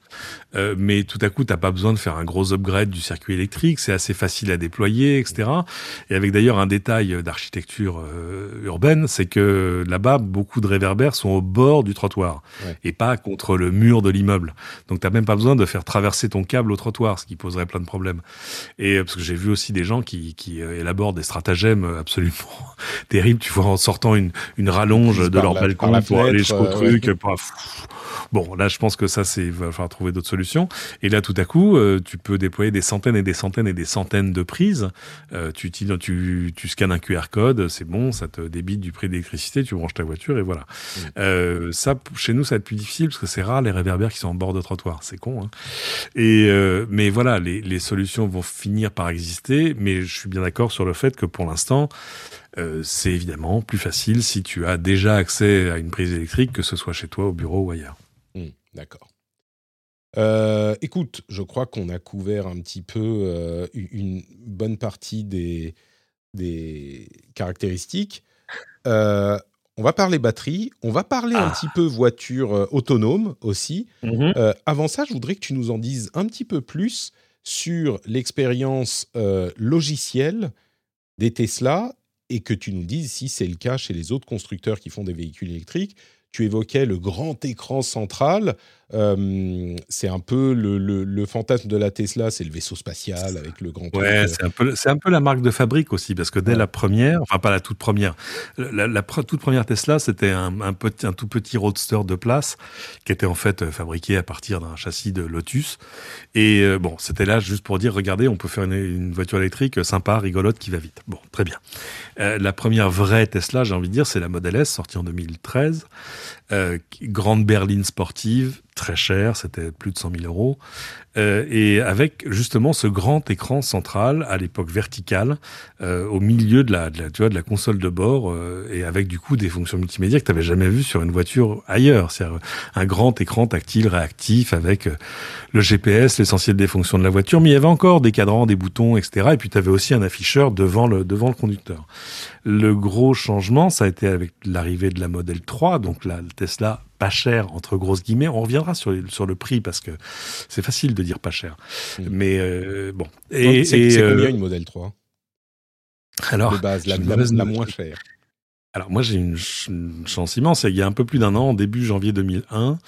Euh, mais tout à coup, t'as pas besoin de faire un gros upgrade du circuit électrique, c'est assez facile à déployer, etc. Et avec d'ailleurs un détail d'architecture euh, urbaine, c'est que là-bas, beaucoup de réverbères sont au bord du trottoir et pas contre le mur de l'immeuble. Donc, t'as même pas besoin de faire traverser ton câble au trottoir, ce qui poserait plein de problèmes. Et euh, parce que j'ai vu aussi des gens qui, qui élaborent des stratagèmes absolument [laughs] terribles. Tu vois, en sortant une, une rallonge de leur balcon pour aller jusqu'au truc. Bon, là, je pense que ça, c'est, il va falloir trouver d'autres solutions. Et là, tout à coup, euh, tu peux déployer des centaines et des centaines et des centaines de prises. Euh, tu, tu, tu scannes un QR code, c'est bon, ça te débite du prix d'électricité, tu branches ta voiture et voilà. Euh, ça, chez nous, ça va être plus difficile parce que c'est rare les réverbères qui sont en bord de trottoir. C'est con. Hein. Et euh, mais voilà, les, les solutions vont finir par exister. Mais je suis bien d'accord sur le fait que pour l'instant, euh, c'est évidemment plus facile si tu as déjà accès à une prise électrique, que ce soit chez toi, au bureau ou ailleurs. Hmm, d'accord. Euh, écoute, je crois qu'on a couvert un petit peu euh, une bonne partie des, des caractéristiques. on va parler batterie, on va parler un ah. petit peu voiture autonome aussi. Mhm. avant ça, je voudrais que tu nous en dises un petit peu plus sur l'expérience logicielle des Tesla et que tu nous dises si c'est le cas chez les autres constructeurs qui font des véhicules électriques. Tu évoquais le grand écran central. Euh, c'est un peu le, fantasme de la Tesla, c'est le vaisseau spatial avec le grand. Ouais, c'est un peu, c'est un peu la marque de fabrique aussi, parce que dès la première, enfin pas la toute première, la, toute première Tesla, c'était un, un, petit, un tout petit roadster de place qui était en fait euh, fabriqué à partir d'un châssis de Lotus. Et euh, bon, c'était là juste pour dire, regardez, on peut faire une, voiture électrique sympa, rigolote, qui va vite. Bon, très bien. la première vraie Tesla, j'ai envie de dire, c'est la Model S sortie en 2013. Grande berline sportive, très cher, c'était plus de 100 000 euros, euh, et avec justement ce grand écran central à l'époque vertical euh, au milieu de la, de la, tu vois, de la console de bord euh, et avec du coup des fonctions multimédia que tu n'avais jamais vu sur une voiture ailleurs. C'est un grand écran tactile réactif avec le GPS, l'essentiel des fonctions de la voiture, mais il y avait encore des cadrans, des boutons, etc. Et puis tu avais aussi un afficheur devant le, devant le conducteur. Le gros changement, ça a été avec l'arrivée de la Model 3, donc la Tesla pas cher entre grosses guillemets. On reviendra sur, sur le prix parce que c'est facile de dire pas cher. Mm. Mais euh, bon. Et, c'est, combien euh, une Model 3 Alors, de base, la, la, moins chère. Alors moi j'ai une, chance immense. Il y a un peu plus d'un an, début janvier 2001,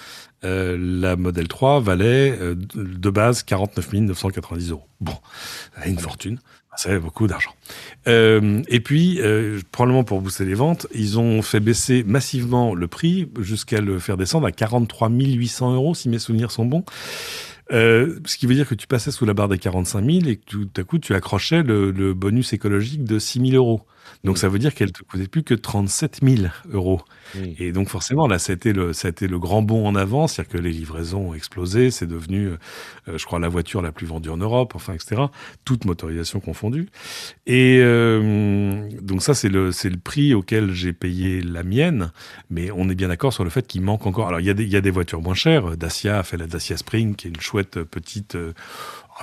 euh, la Model 3 valait de base 49 990 euros. Bon, une fortune. Ça fait beaucoup d'argent. Euh, et puis, euh, probablement pour booster les ventes, ils ont fait baisser massivement le prix jusqu'à le faire descendre à 43 800 euros, si mes souvenirs sont bons. Euh, ce qui veut dire que tu passais sous la barre des 45 000 et que tout à coup, tu accrochais le, le bonus écologique de 6 000 euros. Donc ça veut dire qu'elle te coûtait plus que 37 000 euros. Et donc forcément, là, ça a, été le, ça a été le grand bond en avant, c'est-à-dire que les livraisons ont explosé, c'est devenu, euh, je crois, la voiture la plus vendue en Europe, enfin, etc. Toute motorisation confondue. Et euh, donc ça, c'est le, le prix auquel j'ai payé la mienne, mais on est bien d'accord sur le fait qu'il manque encore. Alors il y, a des, il y a des voitures moins chères. Dacia a fait la Dacia Spring, qui est une chouette petite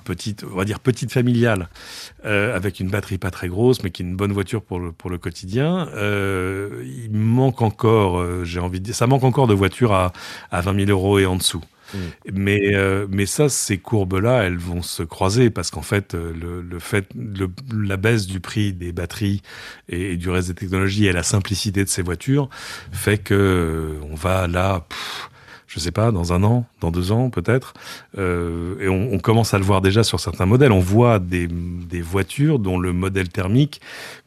petite, on va dire petite familiale, euh, avec une batterie pas très grosse, mais qui est une bonne voiture pour le, pour le quotidien. Euh, il manque encore, euh, j'ai envie de dire, ça manque encore de voitures à, à 20 000 euros et en dessous. Mm. Mais, mais ça, ces courbes-là, elles vont se croiser parce qu'en fait, le, le fait, le, la baisse du prix des batteries et, du reste des technologies et la simplicité de ces voitures fait que on va là je sais pas, dans un an, dans deux ans peut-être. Euh, et on, commence à le voir déjà sur certains modèles. On voit des, voitures dont le modèle thermique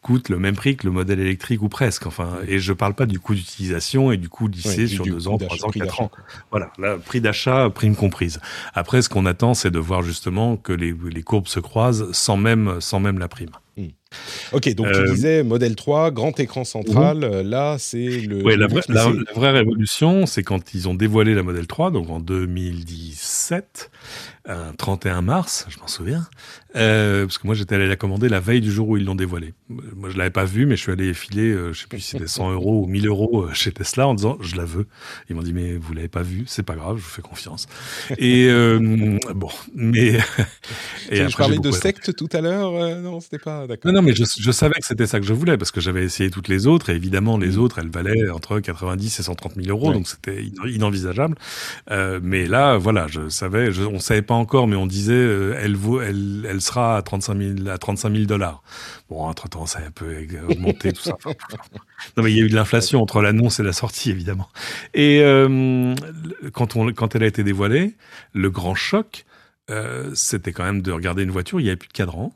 coûte le même prix que le modèle électrique ou presque. Enfin, et je parle pas du coût d'utilisation et du coût lycée sur deux ans, trois ans, quatre ans. Voilà, prix d'achat, prime comprise. Après, ce qu'on attend, c'est de voir justement que les, les courbes se croisent sans même, sans même la prime. Hmm. Ok, donc tu euh, disais modèle 3, grand écran central. Euh, là, c'est le. Oui, la, la, vraie révolution, c'est quand ils ont dévoilé la modèle 3, donc en 2017 un 31 mars, je m'en souviens, euh, parce que moi j'étais allé la commander la veille du jour où ils l'ont dévoilé. Moi je l'avais pas vu, mais je suis allé filer, euh, je sais plus si c'était 100 euros ou 1000 euros euh, chez Tesla en disant je la veux. Ils m'ont dit mais vous l'avez pas vu, c'est pas grave, je vous fais confiance. Et euh, [laughs] bon, mais [laughs] et je parlais de secte tout à l'heure, non c'était pas d'accord. Non non mais je, je savais que c'était ça que je voulais parce que j'avais essayé toutes les autres et évidemment les mm. autres elles valaient entre 90 et 130 000 euros donc c'était inenvisageable. mais là voilà je savais, je, on savait pas encore, mais on disait euh, elle, vaut, elle, elle sera à 35 000 à 35 000 dollars. Bon, entre temps, ça a un peu augmenté tout ça. [laughs] non, mais il y a eu de l'inflation entre l'annonce et la sortie, évidemment. Et euh, quand on quand elle a été dévoilée, le grand choc, euh, c'était quand même de regarder une voiture. Il n'y avait plus de cadran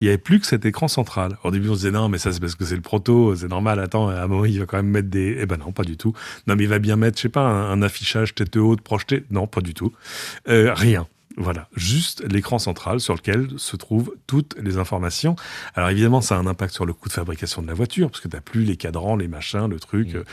il n'y avait plus que cet écran central. Au début, on se disait non, mais ça c'est parce que c'est le proto, c'est normal. Attends, à un moment, il va quand même mettre des. Eh ben non, pas du tout. Non, mais il va bien mettre, je sais pas, un, affichage tête haute projeté. Non, pas du tout. Euh, rien. Voilà, juste l'écran central sur lequel se trouvent toutes les informations. Alors évidemment, ça a un impact sur le coût de fabrication de la voiture, parce que tu n'as plus les cadrans, les machins, le truc, mmh. euh,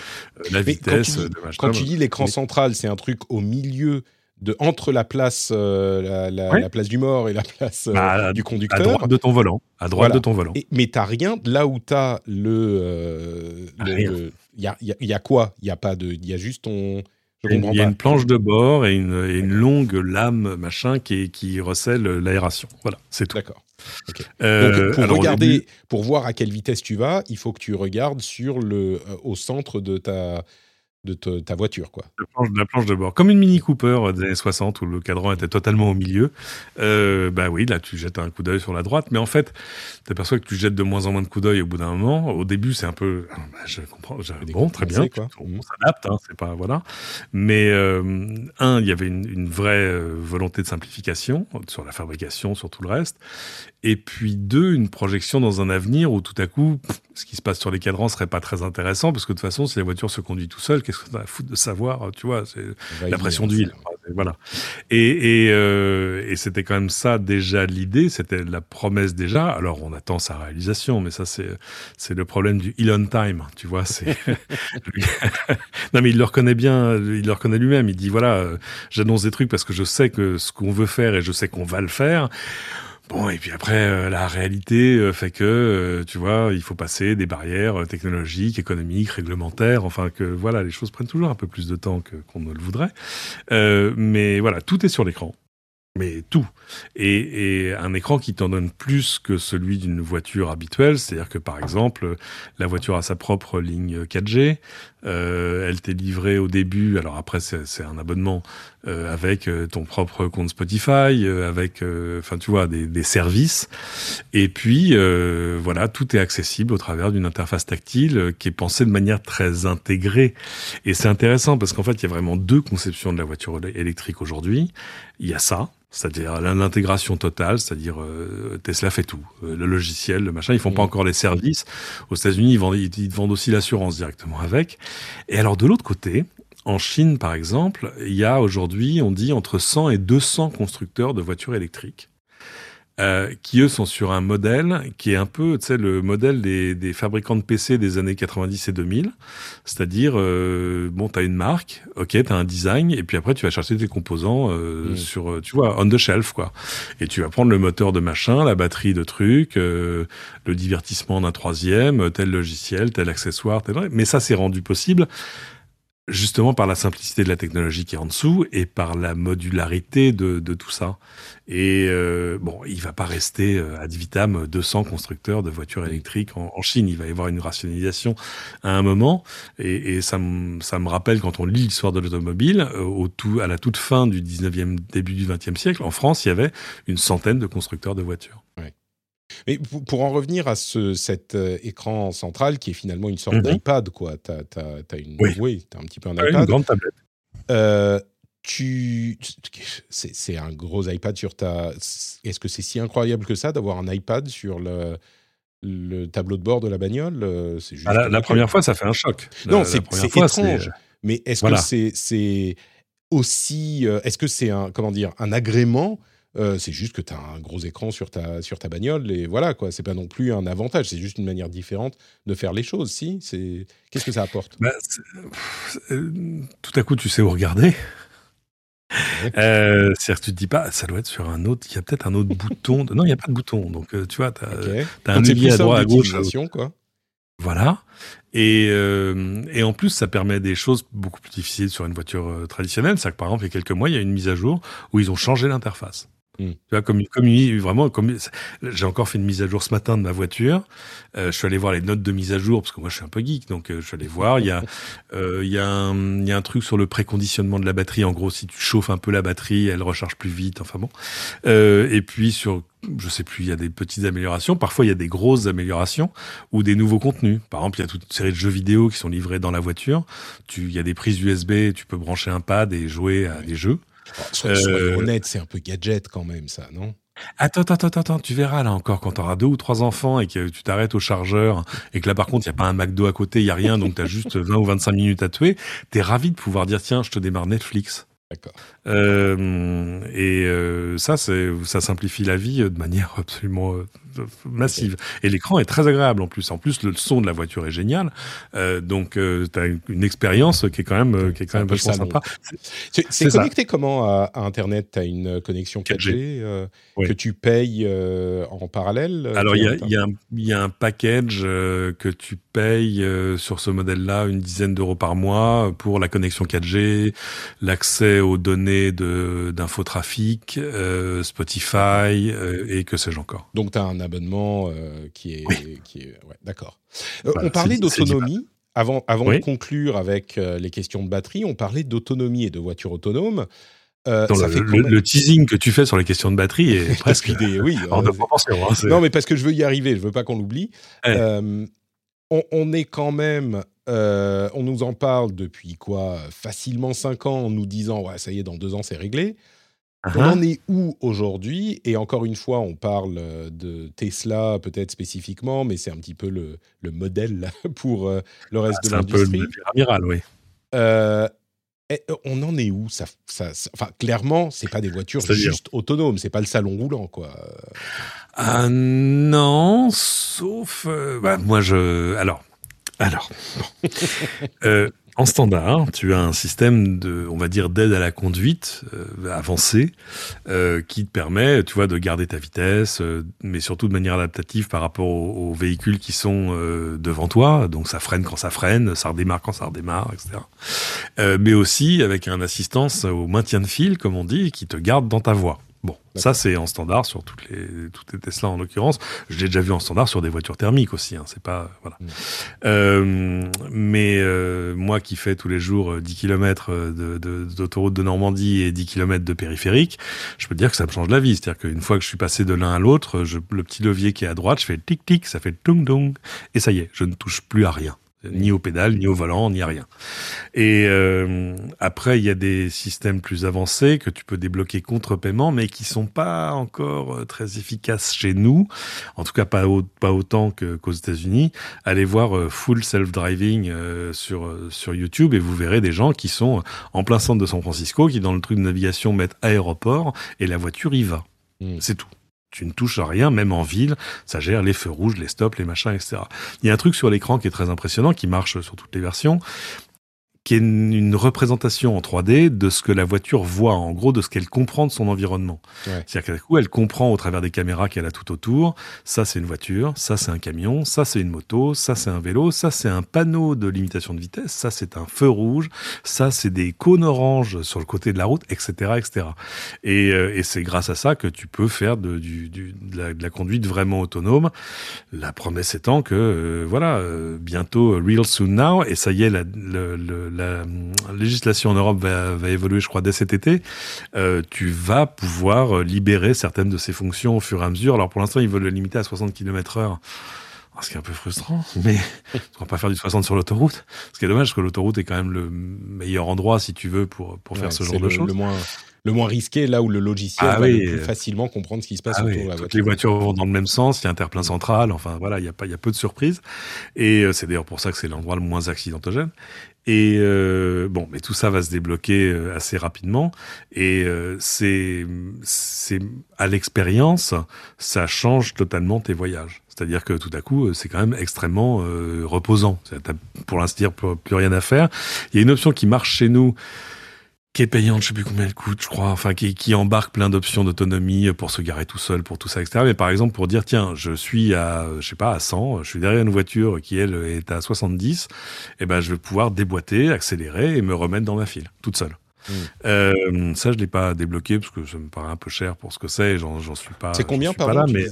la vitesse. Quand tu dis, l'écran central, c'est un truc au milieu de entre la place, euh, la, place du mort et la place euh, bah, du conducteur. À droite de ton volant. À droite de ton volant. mais tu rien là où tu as le. Il y, a, y, a, quoi? Il y a pas de. Il y a juste ton il y a une planche de bord et une, longue lame machin qui, qui recèle l'aération. Voilà, c'est tout. D'accord. Euh, pour regarder, pour voir à quelle vitesse tu vas, il faut que tu regardes sur le, euh, au centre de ta, de ta voiture, quoi. La planche, la planche, de bord. Comme une Mini Cooper des années 60 où le cadran était totalement au milieu. Euh, bah oui, là, tu jettes un coup d'œil sur la droite. Mais en fait, tu aperçois que tu jettes de moins en moins de coups d'œil au bout d'un moment. Au début, c'est un peu, ah, bah, je comprends, bon, très bien. Quoi. On, s'adapte, hein, c'est pas, voilà. Mais, euh, un, il y avait une, une vraie euh, volonté de simplification sur la fabrication, sur tout le reste. Et puis deux, une projection dans un avenir où tout à coup, ce qui se passe sur les cadrans serait pas très intéressant parce que de toute façon, si la voiture se conduit tout seul, qu'est-ce que ça a foutre de savoir, tu vois, c'est la pression d'huile. Voilà. Et, et, euh, et c'était quand même ça déjà l'idée, c'était la promesse déjà. Alors on attend sa réalisation, mais ça c'est c'est le problème du Elon time, tu vois. C'est [laughs] non mais il le reconnaît bien, il le reconnaît lui-même. Il dit voilà, euh, j'annonce des trucs parce que je sais que ce qu'on veut faire et je sais qu'on va le faire. Bon, et puis après, euh, la réalité euh, fait que, euh, tu vois, il faut passer des barrières technologiques, économiques, réglementaires, enfin que, voilà, les choses prennent toujours un peu plus de temps qu'on ne le voudrait. mais voilà, tout est sur l'écran mais tout. Et, et, un écran qui t'en donne plus que celui d'une voiture habituelle, c'est-à-dire que par exemple, la voiture a sa propre ligne 4G, euh, elle t'est livrée au début, alors après c'est un abonnement euh, avec euh, ton propre compte Spotify, euh, avec, euh, enfin tu vois, des, des, services. Et puis voilà, tout est accessible au travers d'une interface tactile qui est pensée de manière très intégrée. Et c'est intéressant parce qu'en fait, il y a vraiment deux conceptions de la voiture électrique aujourd'hui. Il y a ça, c'est-à-dire l'intégration totale, c'est-à-dire euh, Tesla fait tout, euh, le logiciel, le machin. Ils font pas mm. encore les services. Aux États-Unis, ils vendent, ils, vendent aussi l'assurance directement avec. Et alors de l'autre côté, en Chine, par exemple, il y a aujourd'hui, on dit entre 100 et 200 constructeurs de voitures électriques euh, qui eux sont sur un modèle qui est un peu, tu sais, le modèle des, des, fabricants de PC des années 90 et 2000. C'est-à-dire, euh, bon, t'as une marque, ok, t'as un design, et puis après tu vas chercher tes composants euh, mm. sur, tu vois, on the shelf, quoi. Et tu vas prendre le moteur de machin, la batterie de trucs, euh, le divertissement d'un troisième, tel logiciel, tel accessoire, tel... Mais ça, c'est rendu possible justement par la simplicité de la technologie qui est en dessous et par la modularité de, de tout ça. Et euh, bon, il va pas rester euh, ad vitam 200 constructeurs de voitures électriques en, en, Chine. Il va y avoir une rationalisation à un moment. Et, et ça, me, ça me rappelle quand on lit l'histoire de l'automobile, euh, tout, à la toute fin du 19e, début du 20e siècle, en France, il y avait une centaine de constructeurs de voitures. Mais pour en revenir à ce, cet euh, écran central qui est finalement une sorte mmh. d'iPad, quoi. Tu as, une. Oui, oui as un petit peu un iPad. Une grande tablette. Euh, tu, c'est un gros iPad sur ta. Est-ce que c'est si incroyable que ça d'avoir un iPad sur le, le tableau de bord de la bagnole C'est juste. Ah, la, la première fois, ça fait un choc. Non, c'est étrange. Mais est-ce voilà. que c'est aussi. Euh, est-ce que c'est un comment dire un agrément euh, c'est juste que tu as un gros écran sur ta, sur ta bagnole et voilà quoi. C'est pas non plus un avantage, c'est juste une manière différente de faire les choses. Si, c'est qu'est-ce que ça apporte? Bah, Tout à coup, tu sais où regarder. Euh, C'est-à-dire que tu te dis pas, ça doit être sur un autre, il y a peut-être un autre bouton. De... Non, il n'y a pas de bouton. Donc, euh, tu vois, tu as, okay. as, un ailier à droite, à gauche. Quoi. Voilà. Et, euh, et en plus, ça permet des choses beaucoup plus difficiles sur une voiture euh, traditionnelle. C'est-à-dire que, par exemple, il y a quelques mois, il y a une mise à jour où ils ont changé l'interface. Mm. Tu vois, comme, comme vraiment, comme j'ai encore fait une mise à jour ce matin de ma voiture. Euh, je suis allé voir les notes de mise à jour parce que moi je suis un peu geek, donc euh, je suis allé voir. Il y a, [laughs] euh, il y a, un, il y a un truc sur le préconditionnement de la batterie. En gros, si tu chauffes un peu la batterie, elle recharge plus vite. Enfin bon. Euh, et puis sur je sais plus, il y a des petites améliorations. Parfois, il y a des grosses améliorations ou des nouveaux contenus. Par exemple, il y a toute une série de jeux vidéo qui sont livrés dans la voiture. Tu, il y a des prises USB, tu peux brancher un pad et jouer à des jeux. Soyons euh... honnêtes, c'est un peu gadget quand même, ça, non? Attends, attends, attends, attends, tu verras là encore quand tu auras deux ou trois enfants et que tu t'arrêtes au chargeur et que là par contre il n'y a pas un McDo à côté, il n'y a rien, donc tu as juste 20 ou 25 minutes à tuer, tu es ravi de pouvoir dire tiens, je te démarre Netflix. D'accord. Euh, et euh, ça, ça simplifie la vie de manière absolument euh, massive. Et l'écran est très agréable en plus. En plus, le son de la voiture est génial. Euh, donc, euh, tu as une, expérience qui est quand même, qui est quand même vachement sympa. C'est connecté ça. comment à, à Internet? Tu as une connexion 4G, oui. que tu payes en parallèle Alors, il y, y, y, a un package que tu payes sur ce modèle-là une dizaine d'euros par mois pour la connexion 4G, l'accès aux données d'infotrafic, euh, Spotify euh, et que sais-je encore. Donc tu as un abonnement euh, qui est... Oui. Qui est ouais, D'accord. Voilà, on parlait d'autonomie. Avant, avant oui. de conclure avec les questions de batterie, on parlait d'autonomie et de voitures autonomes. Euh, le, le, le, teasing que tu fais sur les questions de batterie est [laughs] presque idée, oui. hors de proportion. Hein, non, mais parce que je veux y arriver, je veux pas qu'on l'oublie. Ouais. Euh, on, on, est quand même, euh, on nous en parle depuis quoi? Facilement 5 ans en nous disant ouais ça y est dans deux ans c'est réglé. Uh -huh. On en est où aujourd'hui? Et encore une fois, on parle de Tesla peut-être spécifiquement, mais c'est un petit peu le, le modèle [laughs] pour euh, le reste ah, de l'industrie. C'est un peu le amiral, oui. Euh, on en est où? Ça, ça, Enfin, clairement, c'est pas des voitures juste autonomes, c'est pas le salon roulant, quoi. Ah non, sauf euh, bah, moi je. Alors, alors, [laughs] euh, en standard, tu as un système de, on va dire, d'aide à la conduite euh, avancée euh, qui te permet, tu vois, de garder ta vitesse, euh, mais surtout de manière adaptative par rapport aux, aux véhicules qui sont euh, devant toi. Donc ça freine quand ça freine, ça redémarre quand ça redémarre, etc. Euh, mais aussi avec un assistance au maintien de fil, comme on dit, qui te garde dans ta voie. Bon, ça c'est en standard sur toutes les toutes les Tesla en l'occurrence. Je l'ai déjà vu en standard sur des voitures thermiques aussi. Hein, c'est pas voilà. Mmh. Euh, mais euh, moi qui fais tous les jours 10 km d'autoroute de, de, de, Normandie et 10 km de périphérique, je peux te dire que ça me change la vie. C'est-à-dire qu'une fois que je suis passé de l'un à l'autre, le petit levier qui est à droite, je fais tic tic, ça fait tung tung et ça y est, je ne touche plus à rien ni au pédale, ni au volant, ni à rien. Et euh, après, il y a des systèmes plus avancés que tu peux débloquer contre paiement, mais qui sont pas encore euh, très efficaces chez nous. En tout cas, pas, au, pas autant qu'aux qu États-Unis. Allez voir euh, Full Self Driving euh, sur sur YouTube et vous verrez des gens qui sont en plein centre de San Francisco, qui dans le truc de navigation mettent aéroport et la voiture y va. Mmh. C'est tout tu ne touches à rien, même en ville, ça gère les feux rouges, les stops, les machins, etc. Il y a un truc sur l'écran qui est très impressionnant, qui marche sur toutes les versions. Qui est une, représentation en 3D de ce que la voiture voit, en gros, de ce qu'elle comprend de son environnement. C'est-à-dire qu'à coup, elle comprend au travers des caméras qu'elle a tout autour, ça c'est une voiture, ça c'est un camion, ça c'est une moto, ça c'est un vélo, ça c'est un panneau de limitation de vitesse, ça c'est un feu rouge, ça c'est des cônes oranges sur le côté de la route, etc. etc. Et, euh, et c'est grâce à ça que tu peux faire de, du, du, de, la, conduite vraiment autonome. La promesse étant que, euh, voilà, euh, bientôt, real soon now, et ça y est, la, la, législation en Europe va, va, évoluer, je crois, dès cet été, tu vas pouvoir libérer certaines de ces fonctions au fur et à mesure. Alors pour l'instant, ils veulent le limiter à 60 km heure. Ah, ce qui est un peu frustrant, [laughs] mais on va pas faire du 60 sur l'autoroute. Ce qui est dommage, parce que l'autoroute est quand même le meilleur endroit, si tu veux, pour, pour faire ce genre de choses. Le moins, le moins risqué, là où le logiciel ah va plus facilement comprendre ce qui se passe ah autour de la voiture. Les voitures vont dans le même sens, il y a interplein mm. central, enfin voilà, il y a pas, il y a peu de surprises. Et euh, c'est d'ailleurs pour ça que c'est l'endroit le moins accidentogène. Et euh, bon, mais tout ça va se débloquer euh, assez rapidement. Et euh, c'est, c'est à l'expérience, ça change totalement tes voyages. C'est-à-dire que tout à coup, c'est quand même extrêmement reposant. Pour l'instant, plus rien à faire. Il y a une option qui marche chez nous qui est payante, je sais plus combien elle coûte, je crois, enfin qui, qui embarque plein d'options d'autonomie pour se garer tout seul, pour tout ça, etc. Mais par exemple pour dire tiens, je suis à, je sais pas, à 100, je suis derrière une voiture qui elle est à 70, et eh ben je vais pouvoir déboîter, accélérer et me remettre dans ma file, toute seule. Hmm. Euh, ça, je l'ai pas débloqué parce que ça me paraît un peu cher pour ce que c'est. J'en, j'en suis pas. C'est combien par là, mais...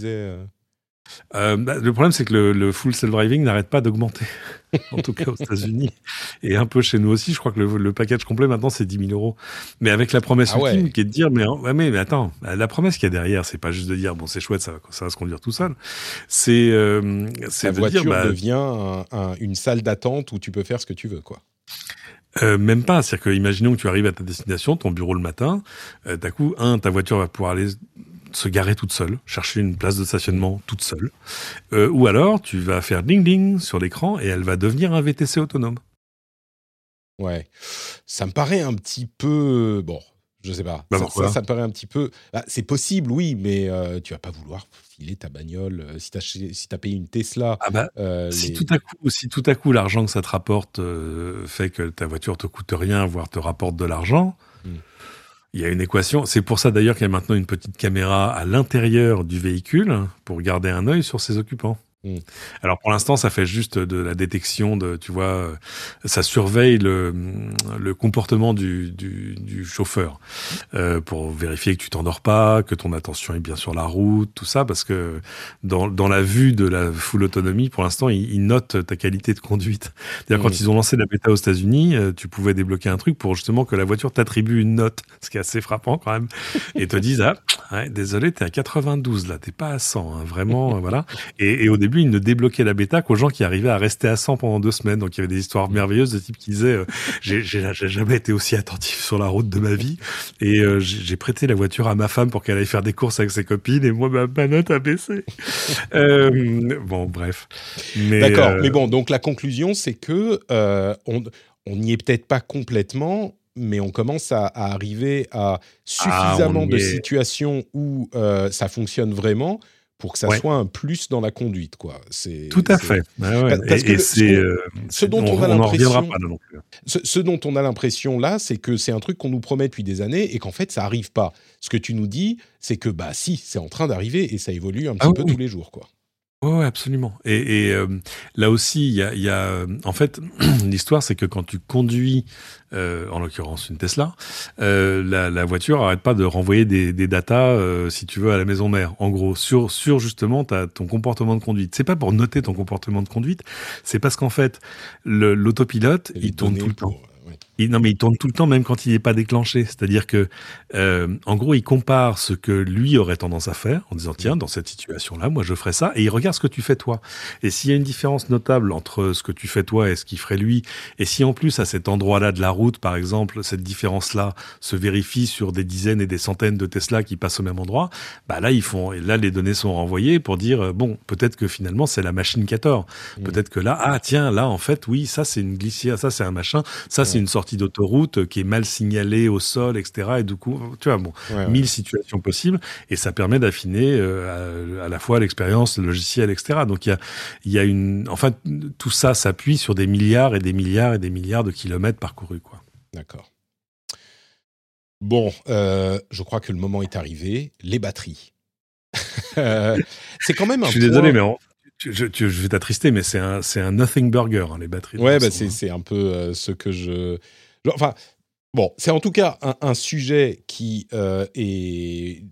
Euh, bah, le problème, c'est que le, full self-driving n'arrête pas d'augmenter, [laughs] en tout cas aux États-Unis. Et un peu chez nous aussi, je crois que le, package complet maintenant, c'est 10 000 euros. Mais avec la promesse ah ultime qui est de dire, mais, mais, mais, attends, la promesse qu'il y a derrière, c'est pas juste de dire, bon, c'est chouette, ça, ça, va se conduire tout seul. C'est. Euh, la voiture bah, devient une salle d'attente où tu peux faire ce que tu veux, quoi. Euh, même pas, c'est-à-dire que imaginons que tu arrives à ta destination, ton bureau le matin, euh, d'un coup, un, ta voiture va pouvoir aller se garer toute seule, chercher une place de stationnement toute seule. Euh, ou alors, tu vas faire ding ding sur l'écran et elle va devenir un VTC autonome. Ouais, ça me paraît un petit peu bon. Je sais pas. Bah, ça, ça, me paraît un petit peu. Bah, c'est possible, oui, mais euh, tu vas pas vouloir filer ta bagnole euh, si tu as, si as payé une Tesla. Ah bah, si tout à coup, si tout à coup l'argent que ça te rapporte fait que ta voiture te coûte rien, voire te rapporte de l'argent. Hmm. Il y a une équation. C'est pour ça d'ailleurs qu'il y a maintenant une petite caméra à l'intérieur du véhicule pour garder un œil sur ses occupants. Mm. Alors pour l'instant, ça fait juste de la détection de, tu vois, euh, ça surveille le, le comportement du, du, du chauffeur euh, pour vérifier que tu t'endors pas, que ton attention est bien sur la route, tout ça, parce que dans, dans la vue de la full autonomie, pour l'instant, ils, ils, notent ta qualité de conduite. D'ailleurs, quand mm. ils ont lancé la bêta aux États-Unis, euh, tu pouvais débloquer un truc pour justement que la voiture t'attribue une note, ce qui est assez frappant quand même, et te disent ah, ouais, désolé, t'es à 92 là, t'es pas à 100, hein, vraiment, voilà. Et, et au début il ne débloquait la bêta qu'aux gens qui arrivaient à rester à 100 pendant deux semaines. Donc il y avait des histoires merveilleuses de type qui disaient euh, j'ai jamais été aussi attentif sur la route de ma vie et euh, j'ai prêté la voiture à ma femme pour qu'elle aille faire des courses avec ses copines et moi ma, note a baissé. [laughs] euh, bon bref. D'accord. Mais bon donc la conclusion c'est que on on n'y est peut-être pas complètement, mais on commence à, arriver à ah, suffisamment de situations où ça fonctionne vraiment pour que ça soit un plus dans la conduite, quoi. C'est tout à fait. Parce que ce, dont on, a l'impression, ce, dont on a l'impression là, c'est que c'est un truc qu'on nous promet depuis des années et qu'en fait ça arrive pas. Ce que tu nous dis, c'est que bah si, c'est en train d'arriver et ça évolue un petit ah peu tous les jours, quoi. Oui, absolument. Et, et euh, là aussi, il y a, y a, euh, en fait, [clears throat] l'histoire, c'est que quand tu conduis, euh, en l'occurrence une Tesla, euh, la, la, voiture arrête pas de renvoyer des, des datas, si tu veux, à la maison mère. En gros, sur, sur justement ton comportement de conduite. C'est pas pour noter ton comportement de conduite, c'est parce qu'en fait, l'autopilote, il tourne tout le temps non, mais il tourne tout le temps, même quand il n'est pas déclenché. C'est-à-dire que, euh, en gros, il compare ce que lui aurait tendance à faire en disant tiens, dans cette situation-là, moi je ferais ça, et il regarde ce que tu fais toi. Et s'il y a une différence notable entre ce que tu fais toi et ce qu'il ferait lui, et si en plus à cet endroit-là de la route, par exemple, cette différence-là se vérifie sur des dizaines et des centaines de Tesla qui passent au même endroit, bah là ils font, et là les données sont renvoyées pour dire euh, bon, peut-être que finalement c'est la machine qui a tort. Mmh. Peut-être que là, ah tiens, là en fait, oui, ça c'est une glissière, ça c'est un machin, ça c'est une sorte sortie d'autoroute qui est mal signalée au sol, etc. Et du coup, tu vois, bon, mille situations possibles. Et ça permet d'affiner à, la fois l'expérience logicielle, etc. Donc il y a, y a une, enfin, tout ça s'appuie sur des milliards et des milliards et des milliards de kilomètres parcourus, quoi. D'accord. Bon, je crois que le moment est arrivé. Les batteries. [laughs] c'est quand même un. Je suis désolé, mais je, vais t'attrister, mais c'est un, c'est un nothing burger, hein, les batteries. Ouais, bah c'est, un peu euh, ce que je. Enfin, bon, c'est en tout cas un, sujet qui, euh, est,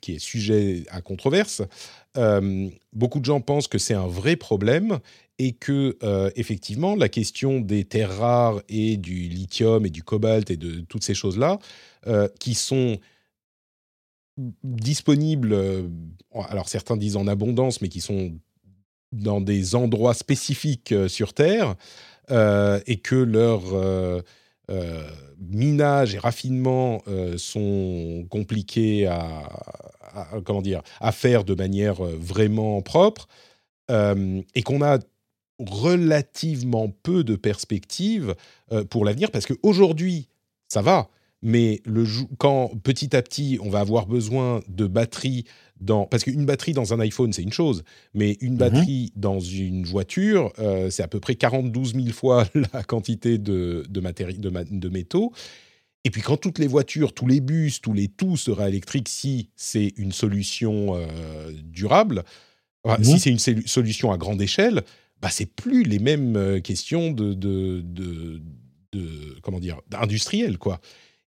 qui est sujet à controverse. Euh, beaucoup de gens pensent que c'est un vrai problème et que, effectivement, la question des terres rares et du lithium et du cobalt et de toutes ces choses-là, qui sont disponibles, alors certains disent en abondance, mais qui sont dans des endroits spécifiques euh, sur Terre euh, et que leur euh, minage et raffinement sont compliqués à, comment dire, à faire de manière vraiment propre et qu'on a relativement peu de perspectives pour l'avenir parce qu'aujourd'hui, ça va, mais le, quand petit à petit on va avoir besoin de batteries dans parce qu'une batterie dans un iPhone c'est une chose, mais une mhm. batterie dans une voiture euh, c'est à peu près 42 000 fois [laughs] la quantité de de, de, métaux. Et puis quand toutes les voitures, tous les bus, tous les tout sera électrique si c'est une solution euh, durable, si mhm. c'est une solution à grande échelle, bah c'est plus les mêmes euh, questions de, de, de, de comment dire industrielles quoi.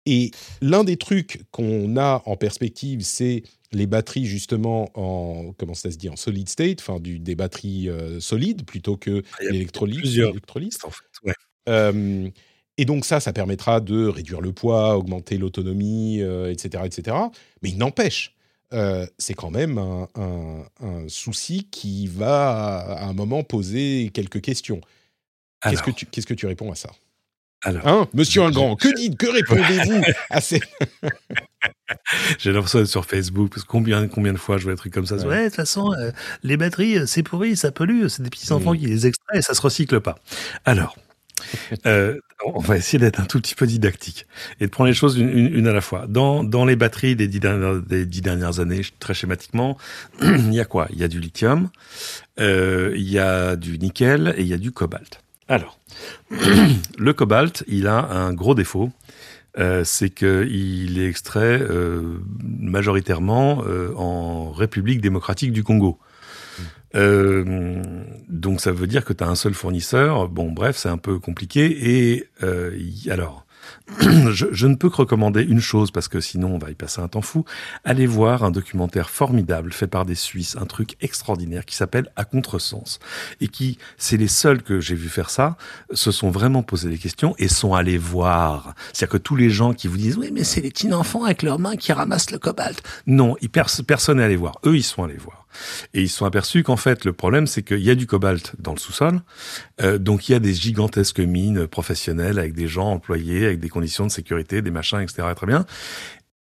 Et l'un des trucs qu'on a en perspective, c'est les batteries justement en comment ça se dit en solid state, enfin des batteries euh, solides plutôt que ah, l'électrolyse. En fait, euh, et donc ça, ça permettra de réduire le poids, augmenter l'autonomie, etc., euh, etc. Mais il n'empêche, c'est quand même un, souci qui va à un moment poser quelques questions. Qu'est-ce que tu qu'est-ce que tu réponds à ça? Alors, hein, Monsieur Ingrand, que dites, que répondez-vous [laughs] à ces... [laughs] J'ai l'impression d'être sur Facebook, parce que combien, combien de fois je vois des trucs comme ça. Ouais, de toute façon, euh, les batteries, euh, c'est pourri, ça pollue, c'est des petits enfants qui les extraient et ça se recycle pas. Alors, [laughs] euh, on va essayer d'être un tout petit peu didactique et de prendre les choses une, à la fois. Dans, dans les batteries des dix, dernières, des dix dernières années, très schématiquement, [clears throat] il y a quoi? Il y a du lithium, il y a du nickel et il y a du cobalt. Alors, [clears throat] le cobalt, il a un gros défaut. Euh, c'est qu'il est extrait euh, majoritairement euh, en République démocratique du Congo. donc ça veut dire que tu as un seul fournisseur. Bon, bref, c'est un peu compliqué. Et alors, [clears throat] je, ne peux que recommander une chose parce que sinon on va y passer un temps fou. Allez voir un documentaire formidable fait par des Suisses, un truc extraordinaire qui s'appelle À contresens et qui, c'est les seuls que j'ai vu faire ça, se sont vraiment posé des questions et sont allés voir. C'est-à-dire que tous les gens qui vous disent oui mais c'est les petits enfants avec leurs mains qui ramassent le cobalt. Non, personne n'est allé voir. Eux ils sont allés voir. Et ils sont aperçus qu'en fait, le problème, c'est qu'il y a du cobalt dans le sous-sol. Euh, donc, il y a des gigantesques mines professionnelles avec des gens employés, avec des conditions de sécurité, des machins, etc. Très bien.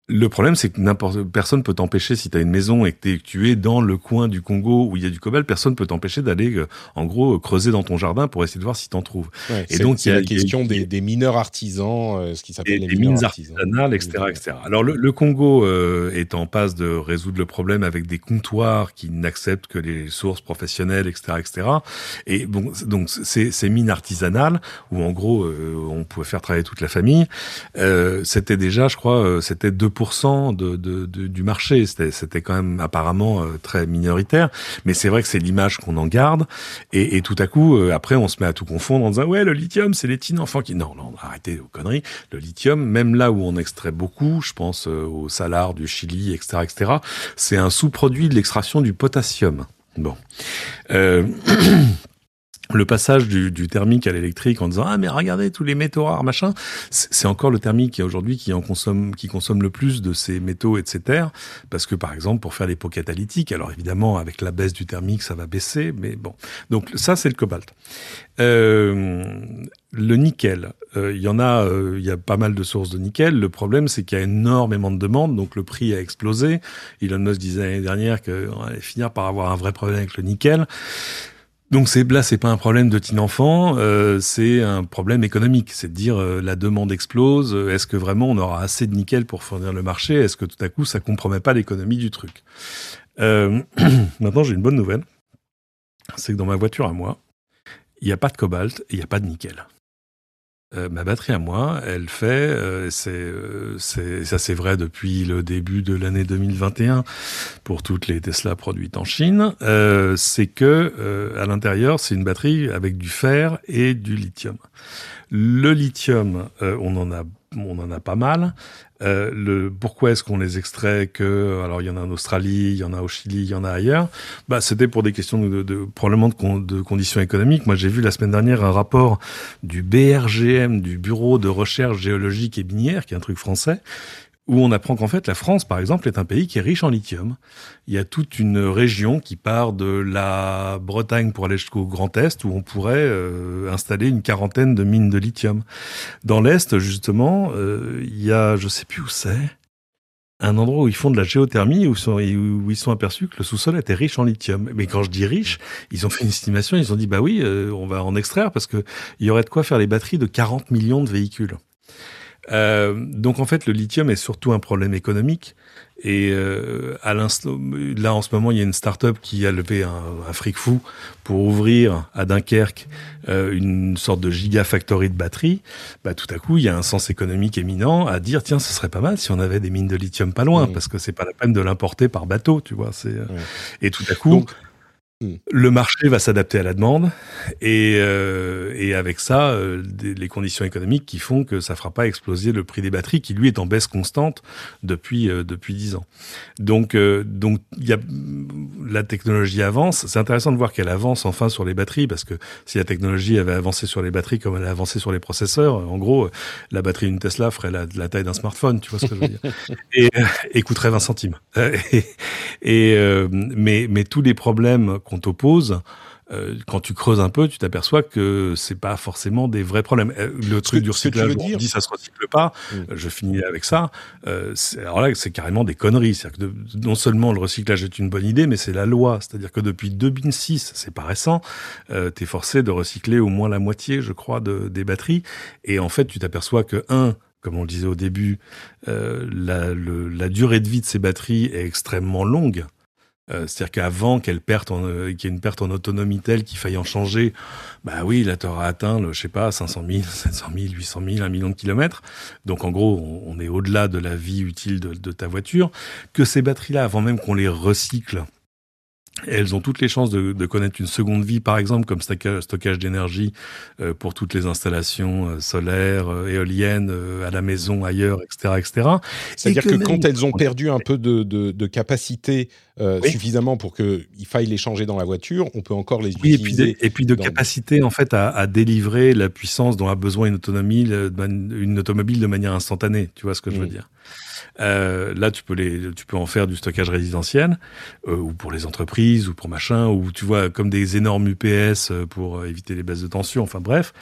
Le problème, c'est que n'importe personne peut t'empêcher si tu as une maison et que, tu es dans le coin du Congo où il y a du cobalt, personne peut t'empêcher d'aller, euh, en gros, creuser dans ton jardin pour essayer de voir si t'en trouves. et donc, il y a la question des, mineurs artisans, euh, ce qui s'appelle les, mines artisanales, etc., etc. Alors, le, Congo euh, est en passe de résoudre le problème avec des comptoirs qui n'acceptent que les sources professionnelles, etc., etc. Et bon, donc ces, ces mines artisanales où, en gros, on pouvait faire travailler toute la famille, c'était déjà, je crois, c'était deux de, de, du marché. C'était quand même apparemment euh, très minoritaire, mais c'est vrai que c'est l'image qu'on en garde. Et, et, tout à coup, euh, après, on se met à tout confondre en disant ouais, le lithium, c'est les petits enfants qui. Non, non, arrêtez vos conneries. Le lithium, même là où on extrait beaucoup, je pense euh, au salar du Chili, etc., etc., c'est un sous-produit de l'extraction du potassium. Bon. Euh, [clears throat] le passage du, du, thermique à l'électrique en disant ah mais regardez tous les métaux rares machin. C'est encore le thermique aujourd'hui qui en consomme qui consomme le plus de ces métaux etc parce que par exemple pour faire les pots catalytiques alors évidemment avec la baisse du thermique ça va baisser mais bon. Donc ça c'est le cobalt. Euh, le nickel. Euh, il y en a euh, il y a pas mal de sources de nickel. Le problème c'est qu'il y a énormément de demandes donc le prix a explosé. Elon Musk disait l'année dernière qu'on allait finir par avoir un vrai problème avec le nickel Donc c'est là, c'est pas un problème de teen enfant, euh, c'est un problème économique. C'est de dire euh, la demande explose. Est-ce que vraiment on aura assez de nickel pour fournir le marché? Est-ce que tout à coup ça compromet pas l'économie du truc? Euh, [clears throat] Maintenant, j'ai une bonne nouvelle. C'est que dans ma voiture à moi, il n'y a pas de cobalt et il n'y a pas de nickel. Euh, ma batterie à moi, elle fait, euh, euh, c'est, ça c'est vrai depuis le début de l'année 2021 pour toutes les Tesla produites en Chine, c'est que à l'intérieur c'est une batterie avec du fer et du lithium. Le lithium, on en a on en a pas mal. Euh, le, pourquoi est-ce qu'on les extrait que alors il y en a en Australie, il y en a au Chili, il y en a ailleurs? Bah c'était pour des questions de, de probablement de, de, conditions économiques. Moi j'ai vu la semaine dernière un rapport du BRGM, du Bureau de recherche géologique et minière, qui est un truc français, où on apprend qu'en fait la France, par exemple, est un pays qui est riche en lithium. Il y a toute une région qui part de la Bretagne pour aller jusqu'au Grand Est, où on pourrait euh, installer une quarantaine de mines de lithium. Dans l'Est, justement, euh, il y a, je sais plus où c'est, un endroit où ils font de la géothermie, où, où ils sont aperçus que le sous-sol était riche en lithium. Mais quand je dis riche, ils ont fait une estimation, ils ont dit, bah oui, euh, on va en extraire parce qu'il y aurait de quoi faire les batteries de 40 millions de véhicules. Euh, donc en fait, le lithium est surtout un problème économique. Et euh, à l'instant, là en ce moment, il y a une start-up qui a levé un, un fric fou pour ouvrir à Dunkerque euh, une sorte de gigafactory de batteries. Bah, tout à coup, il y a un sens économique éminent à dire tiens, ce serait pas mal si on avait des mines de lithium pas loin, parce que c'est pas la peine de l'importer par bateau, tu vois. C'est et tout à coup. Hmm. Le marché va s'adapter à la demande et, euh, et avec ça, euh, des, les conditions économiques qui font que ça fera pas exploser le prix des batteries qui lui est en baisse constante depuis euh, depuis dix ans. Donc euh, donc il y a la technologie avance. C'est intéressant de voir qu'elle avance enfin sur les batteries parce que si la technologie avait avancé sur les batteries comme elle a avancé sur les processeurs, en gros la batterie d'une Tesla ferait la, la taille d'un smartphone, tu vois ce que je veux dire, [laughs] et, et coûterait 20 centimes. et, et mais mais tous les problèmes qu'on t'oppose, euh, quand tu creuses un peu, tu t'aperçois que c'est pas forcément des vrais problèmes. Euh, le truc du recyclage, on dit ça se recycle pas. Mm. Je finis avec ça. Euh, alors là, c'est carrément des conneries. C'est-à-dire que non seulement le recyclage est une bonne idée, mais c'est la loi. C'est-à-dire que depuis 2006, c'est pas récent, euh, tu es forcé de recycler au moins la moitié, je crois, de, des batteries. Et en fait, tu t'aperçois que un comme on le disait au début, euh, la, le, la durée de vie de ces batteries est extrêmement longue. Euh, c'est-à-dire qu'avant qu'elle perde, euh, qu'il y ait une perte en autonomie telle qu'il faille en changer, bah oui, là, tu atteint, le, je sais pas, 500 000, 700 000, 800 000, 1 million de kilomètres. Donc, en gros, on, est au-delà de la vie utile de, de ta voiture. Que ces batteries-là, avant même qu'on les recycle, elles ont toutes les chances de, de, connaître une seconde vie, par exemple, comme stockage, d'énergie euh, pour toutes les installations euh, solaires, euh, éoliennes, euh, à la maison, ailleurs, etc. etc. C'est-à-dire que, que quand elles ont perdu un peu de, de, de capacité euh, oui. suffisamment pour qu'il faille les changer dans la voiture, on peut encore les oui, utiliser. Et puis de, et puis de capacité, en fait, à, à, délivrer la puissance dont a besoin une autonomie, une automobile de manière instantanée. Tu vois ce que je veux dire? Euh, là, tu peux les, tu peux en faire du stockage résidentiel euh, ou pour les entreprises ou pour machin ou tu vois comme des énormes UPS euh, pour éviter les baisses de tension. Enfin bref.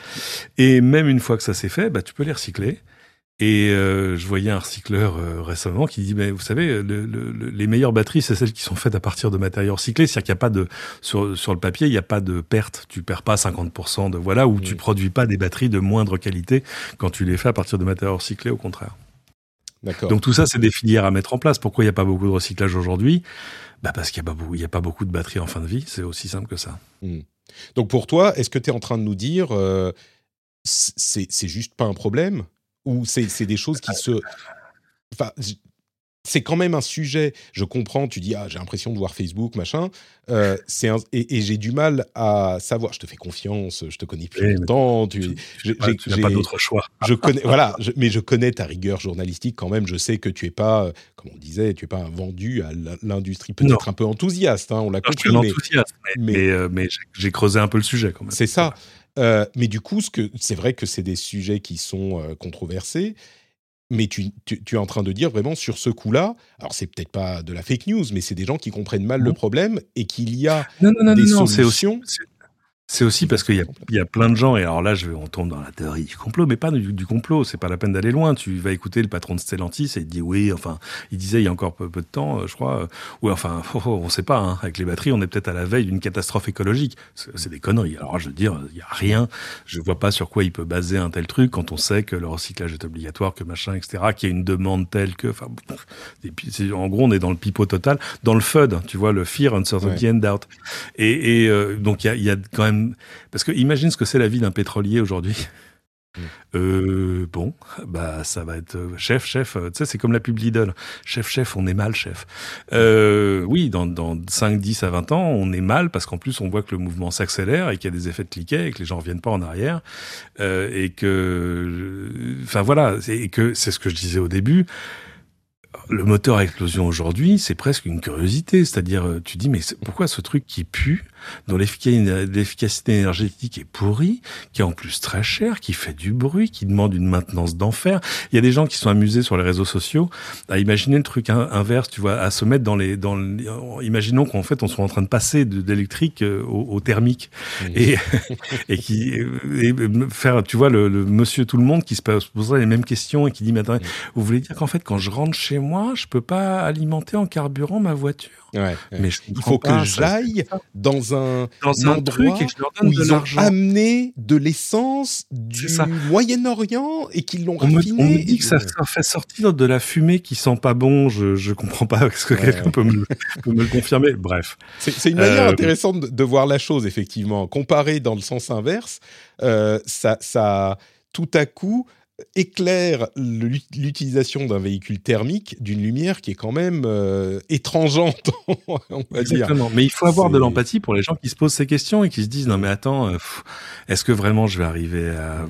Et même une fois que ça s'est fait, bah tu peux les recycler. Et euh, je voyais un recycleur euh, récemment qui dit, mais vous savez, le, le, les meilleures batteries, c'est celles qui sont faites à partir de matériaux recyclés. C'est-à-dire qu'il n'y a pas de sur, sur le papier, il n'y a pas de perte. Tu perds pas 50% de voilà, ou mmh. tu produis pas des batteries de moindre qualité quand tu les fais à partir de matériaux recyclés. Au contraire. Donc tout ça, c'est des filières à mettre en place. Pourquoi il n'y a pas beaucoup de recyclage aujourd'hui? Bah Parce qu'il n'y a, a, pas beaucoup de batteries en fin de vie. C'est aussi simple que ça. Mmh. Donc pour toi, est-ce que tu es en train de nous dire, euh, c'est juste pas un problème? Ou c'est des choses qui se... Enfin, c'est quand même un sujet. Je comprends, tu dis, ah, j'ai l'impression de voir Facebook, machin. Euh, un, et, et j'ai du mal à savoir. Je te fais confiance, je te connais plus oui, longtemps. Tu n'as pas, d'autre choix. Je connais, [laughs] voilà, je, mais je connais ta rigueur journalistique quand même. Je sais que tu es pas, comme on disait, tu es pas vendu à l'industrie, peut-être un peu enthousiaste. Hein, on l'a compris. Je suis enthousiaste, mais, mais, mais, euh, mais j'ai creusé un peu le sujet quand même. C'est ça. Euh, mais du coup, c'est vrai que c'est des sujets qui sont euh, controversés mais tu, tu, tu, es en train de dire vraiment sur ce coup-là, alors c'est peut-être pas de la fake news, mais c'est des gens qui comprennent mal non. le problème et qu'il y a non, non, des solutions. C'est aussi parce qu'il y, a, y a plein de gens, et alors là, je, on tombe dans la théorie du complot, mais pas du, complot, c'est pas la peine d'aller loin. Tu vas écouter le patron de Stellantis et il dit oui, enfin, il disait il y a encore peu, de temps, euh, je crois, euh, ou enfin, oh, [laughs] oh, on sait pas, hein, avec les batteries, on est peut-être à la veille d'une catastrophe écologique. C'est des conneries. Alors, je veux dire, il y a rien, je vois pas sur quoi il peut baser un tel truc quand on sait que le recyclage est obligatoire, que machin, etc., qu'il y a une demande telle que, enfin, en gros, on est dans le pipeau total, dans le FUD, tu vois, le fear, uncertainty and doubt. Et, et euh, donc, il y a, y a quand même parce que imagine ce que c'est la vie d'un pétrolier aujourd'hui. Mm. Euh, bon, bah ça va être euh, chef, chef. Euh, tu sais, c'est comme la pub Lidl. Chef, chef, on est mal, chef. oui, dans, dans 5, 10 à 20 ans, on est mal parce qu'en plus, on voit que le mouvement s'accélère et qu'il y a des effets de cliquet et que les gens reviennent pas en arrière. et que, enfin voilà, et que c'est ce que je disais au début le moteur à explosion aujourd'hui, c'est presque une curiosité. C'est-à-dire, tu dis, mais pourquoi ce truc qui pue, dont l'efficacité énergétique est pourrie, qui est en plus très cher, qui fait du bruit, qui demande une maintenance d'enfer. Il y a des gens qui sont amusés sur les réseaux sociaux à imaginer le truc inverse, tu vois, à se mettre dans les, dans imaginons qu'en fait on soit en train de passer d'électrique euh, au, thermique et [laughs] et qui et faire, tu vois, le, monsieur tout le monde qui se poserait les mêmes questions et qui dit, mais attends, vous voulez dire qu'en fait quand je rentre chez moi moi, je peux pas alimenter en carburant ma voiture? Mais il faut que j'aille dans un, dans un truc et que je leur donne où de ils ont amené de l'essence du Moyen-Orient et qu'ils l'ont raffiné. On me dit que ça, fait sortir de la fumée qui sent pas bon. Je, je comprends pas. Est-ce que quelqu'un peut, me, le confirmer Bref. C'est une manière euh, intéressante de, voir la chose, effectivement. Comparé dans le sens inverse, euh, ça, ça, tout à coup, éclaire l'utilisation d'un véhicule thermique d'une lumière qui est quand même euh, étrangeante, [laughs] on va Exactement. Mais il faut avoir de l'empathie pour les gens qui se posent ces questions et qui se disent non mais attends, euh, est-ce que vraiment je vais arriver à,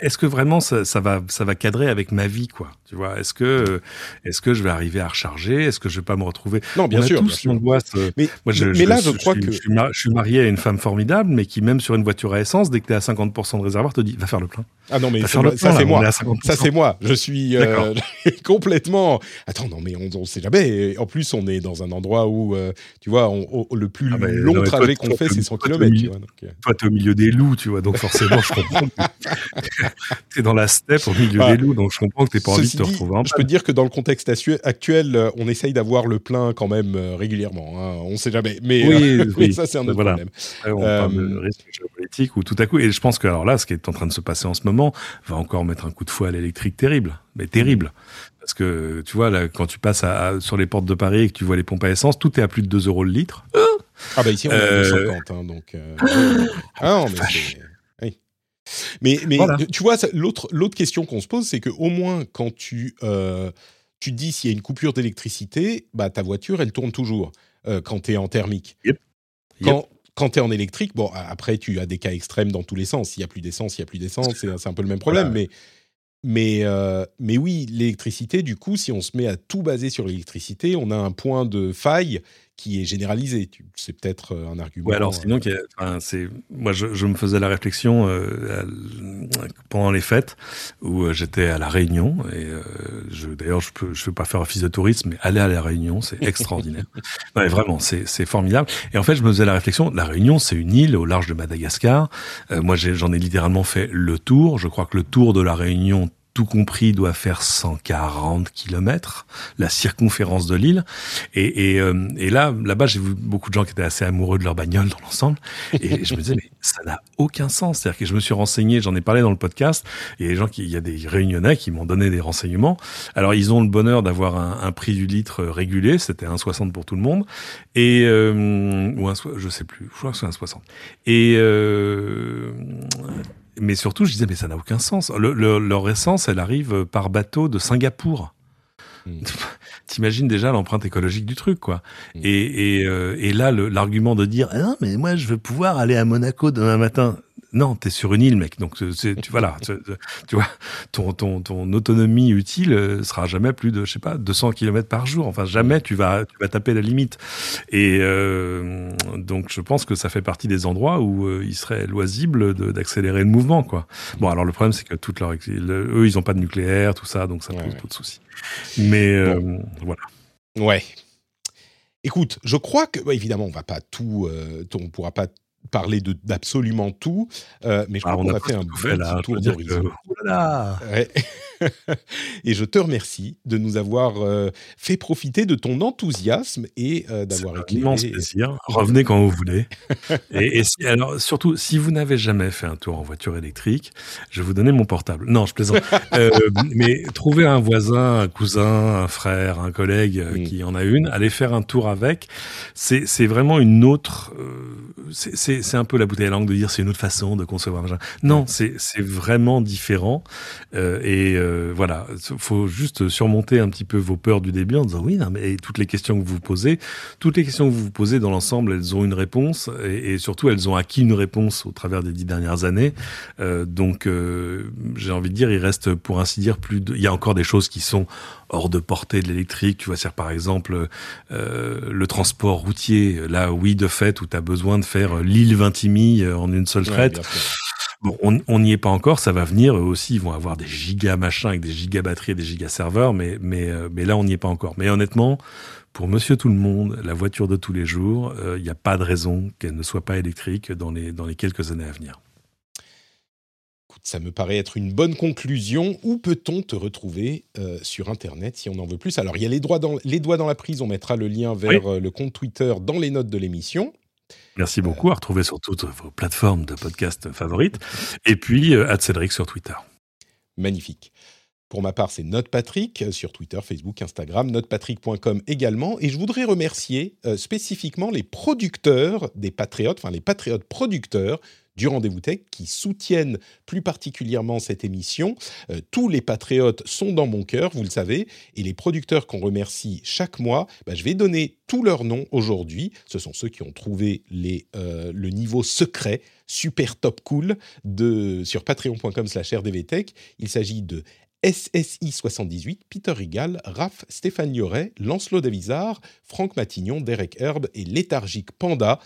est-ce que vraiment ça, va ça va cadrer avec ma vie quoi, tu vois Est-ce que est-ce que je vais arriver à recharger? Est-ce que je vais pas me retrouver? Non, bien sûr. Tous euh, mais, mais là, je, crois que je suis, marié à une femme formidable, mais qui même sur une voiture à essence, dès que tu es à 50% de réservoir, te dit va faire le plein. Ah non mais ça c'est moi. Ça, c'est moi. Je suis euh, [laughs] complètement. Attends, non, mais on ne sait jamais. En plus, on est dans un endroit où, euh, tu vois, le plus ah bah, long trajet qu'on fait, c'est 100 km. Tu vois, euh. Toi, tu es au milieu des loups, tu vois. Donc, forcément, je comprends. [laughs] tu es dans la steppe au milieu des loups. Donc, je comprends que tu pas envie de te retrouver Je peux te dire que dans le contexte actuel, on essaye d'avoir le plein quand même régulièrement. Hein. On ne sait jamais. Mais, [laughs] oui, ça, c'est un autre problème. on parle de risque géopolitique ou tout à coup. Et je pense que, alors là, ce qui est en train de se passer en ce moment va encore mettre un coup de fouet à l'électrique terrible, mais terrible. Parce que tu vois, là, quand tu passes sur les portes de Paris et que tu vois les pompes à essence, tout est à plus de 2 euros le litre. Ah bah ici on est à 250, hein, donc. Euh, [laughs] ah non, mais Mais, mais tu vois, l'autre l'autre question qu'on se pose, c'est que au moins quand tu euh, tu dis s'il y a une coupure d'électricité, bah ta voiture elle tourne toujours euh, quand tu es en thermique. Quand, quand tu es en électrique, bon, après, tu as des cas extrêmes dans tous les sens. S'il n'y a plus d'essence, il n'y a plus d'essence. C'est un peu le même problème. Mais, mais, euh, mais oui, l'électricité, du coup, si on se met à tout baser sur l'électricité, on a un point de faille qui est généralisé. C'est peut-être euh, un argument. Ouais, alors euh, sinon, c'est moi je, je, me faisais la réflexion euh, pendant les fêtes où j'étais à la Réunion et je d'ailleurs je peux je veux pas faire office de tourisme mais aller à la Réunion c'est [laughs] extraordinaire. vraiment c'est c'est formidable. Et en fait je me faisais la réflexion la Réunion c'est une île au large de Madagascar. moi j'en ai littéralement fait le tour. Je crois que le tour de la Réunion tout compris, doit faire 140 kilomètres, la circonférence de l'île. Et, et, euh, et là, là-bas, j'ai vu beaucoup de gens qui étaient assez amoureux de leur bagnole dans l'ensemble. Et je me disais, mais ça n'a aucun sens. C'est-à-dire que je me suis renseigné, j'en ai parlé dans le podcast, et les gens qui, il y a des réunionnais qui m'ont donné des renseignements. Alors, ils ont le bonheur d'avoir un, un prix du litre régulé, c'était 1,60 pour tout le monde, et euh, ou un, je sais plus, je crois que c'est 1,60. Et euh, mais surtout, je disais, mais ça n'a aucun sens. leur essence, elle arrive par bateau de Singapour. Hmm. [laughs] T'imagines déjà l'empreinte écologique du truc, quoi. Hmm. Et, et, euh, et, là, l'argument de dire, ah non, mais moi, je veux pouvoir aller à Monaco demain matin. Non, t'es sur une île, mec. Donc, tu, voilà, tu, vois, ton, ton, ton autonomie utile euh, sera jamais plus de, je sais pas, 200 km par jour. Enfin, jamais tu vas, tu vas taper la limite. Et euh, donc, je pense que ça fait partie des endroits où euh, il serait loisible d'accélérer le mouvement, quoi. Bon, alors le problème, c'est que toute leur, eux, ils ont pas de nucléaire, tout ça, donc ça pose pas de soucis. Mais voilà. Ouais. Écoute, je crois que, bah, évidemment, on va pas tout, on pourra pas parler d'absolument tout, euh, mais je crois Ah, on qu'on a a fait un fait, là, petit tour d'horizon. que- Oh Ouais. Et je te remercie de nous avoir euh, fait profiter de ton enthousiasme et euh, C'est d'avoir un éclairé. immense plaisir. Revenez quand vous voulez. [laughs] Et, et si- alors, surtout, si vous n'avez jamais fait un tour en voiture électrique, je vais vous donner mon portable. Non, je plaisante. [laughs] Euh, mais trouvez un voisin, un cousin, un frère, un collègue Mm. qui en a une, allez faire un tour avec. C'est vraiment une autre. c'est- un peu la bouteille à langue de dire c'est une autre façon de concevoir. Non, c'est vraiment différent. Et euh, voilà, faut juste surmonter un petit peu vos peurs du début en disant oui, non, mais toutes les questions que vous vous posez, toutes les questions que vous vous posez dans l'ensemble, elles ont une réponse et, et surtout elles ont acquis une réponse au travers des dix dernières années. Euh, donc euh, j'ai envie de dire, il reste pour ainsi dire plus de, il y a encore des choses qui sont hors de portée de l'électrique. Tu vois, c'est par exemple euh, le transport routier. Là, oui, de fait, où tu as besoin de faire l'île Vintimille en une seule traite. Bon, on n'y est pas encore, ça va venir. Eux aussi, ils vont avoir des giga machins avec des giga batteries et des giga serveurs, mais, mais, euh, mais là, on n'y est pas encore. Mais honnêtement, pour monsieur tout le monde, la voiture de tous les jours, euh, il n'y a pas de raison qu'elle ne soit pas électrique dans les, dans les quelques années à venir. Écoute, ça me paraît être une bonne conclusion. Où peut-on te retrouver euh, sur Internet si on en veut plus? Alors, il y a les, droits dans, les doigts dans la prise. On mettra le lien vers euh, le compte Twitter dans les notes de l'émission. Merci beaucoup, à retrouver sur toutes vos plateformes de podcast favorites. [laughs] Et puis, euh, Cédric sur Twitter. Magnifique. Pour ma part, c'est NotePatrick euh, sur Twitter, Facebook, Instagram, notepatrick.com également. Et je voudrais remercier euh, spécifiquement les producteurs des Patriotes, enfin les Patriotes producteurs du Rendez-vous Tech qui soutiennent plus particulièrement cette émission. Euh, tous les Patriotes sont dans mon cœur, vous le savez, et les producteurs qu'on remercie chaque mois, bah, je vais donner tous leurs noms aujourd'hui. Ce sont ceux qui ont trouvé euh, le niveau secret, super top cool, de, sur patreon.com slash rdvtech. Il s'agit de SSI78, Peter Rigal, Raph, Stéphane Lioret, Lancelot Davizard, Franck Matignon, Derek Herb et Léthargique Panda.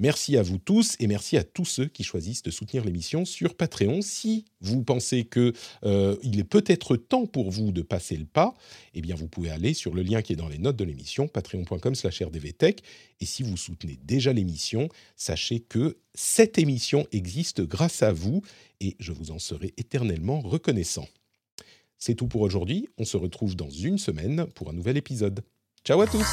Merci à vous tous et merci à tous ceux qui choisissent de soutenir l'émission sur Patreon. Si vous pensez que euh, il est peut-être temps pour vous de passer le pas, eh bien vous pouvez aller sur le lien qui est dans les notes de l'émission, patreon.com/rdvtech. Et si vous soutenez déjà l'émission, sachez que cette émission existe grâce à vous et je vous en serai éternellement reconnaissant. C'est tout pour aujourd'hui. On se retrouve dans une semaine pour un nouvel épisode. Ciao à tous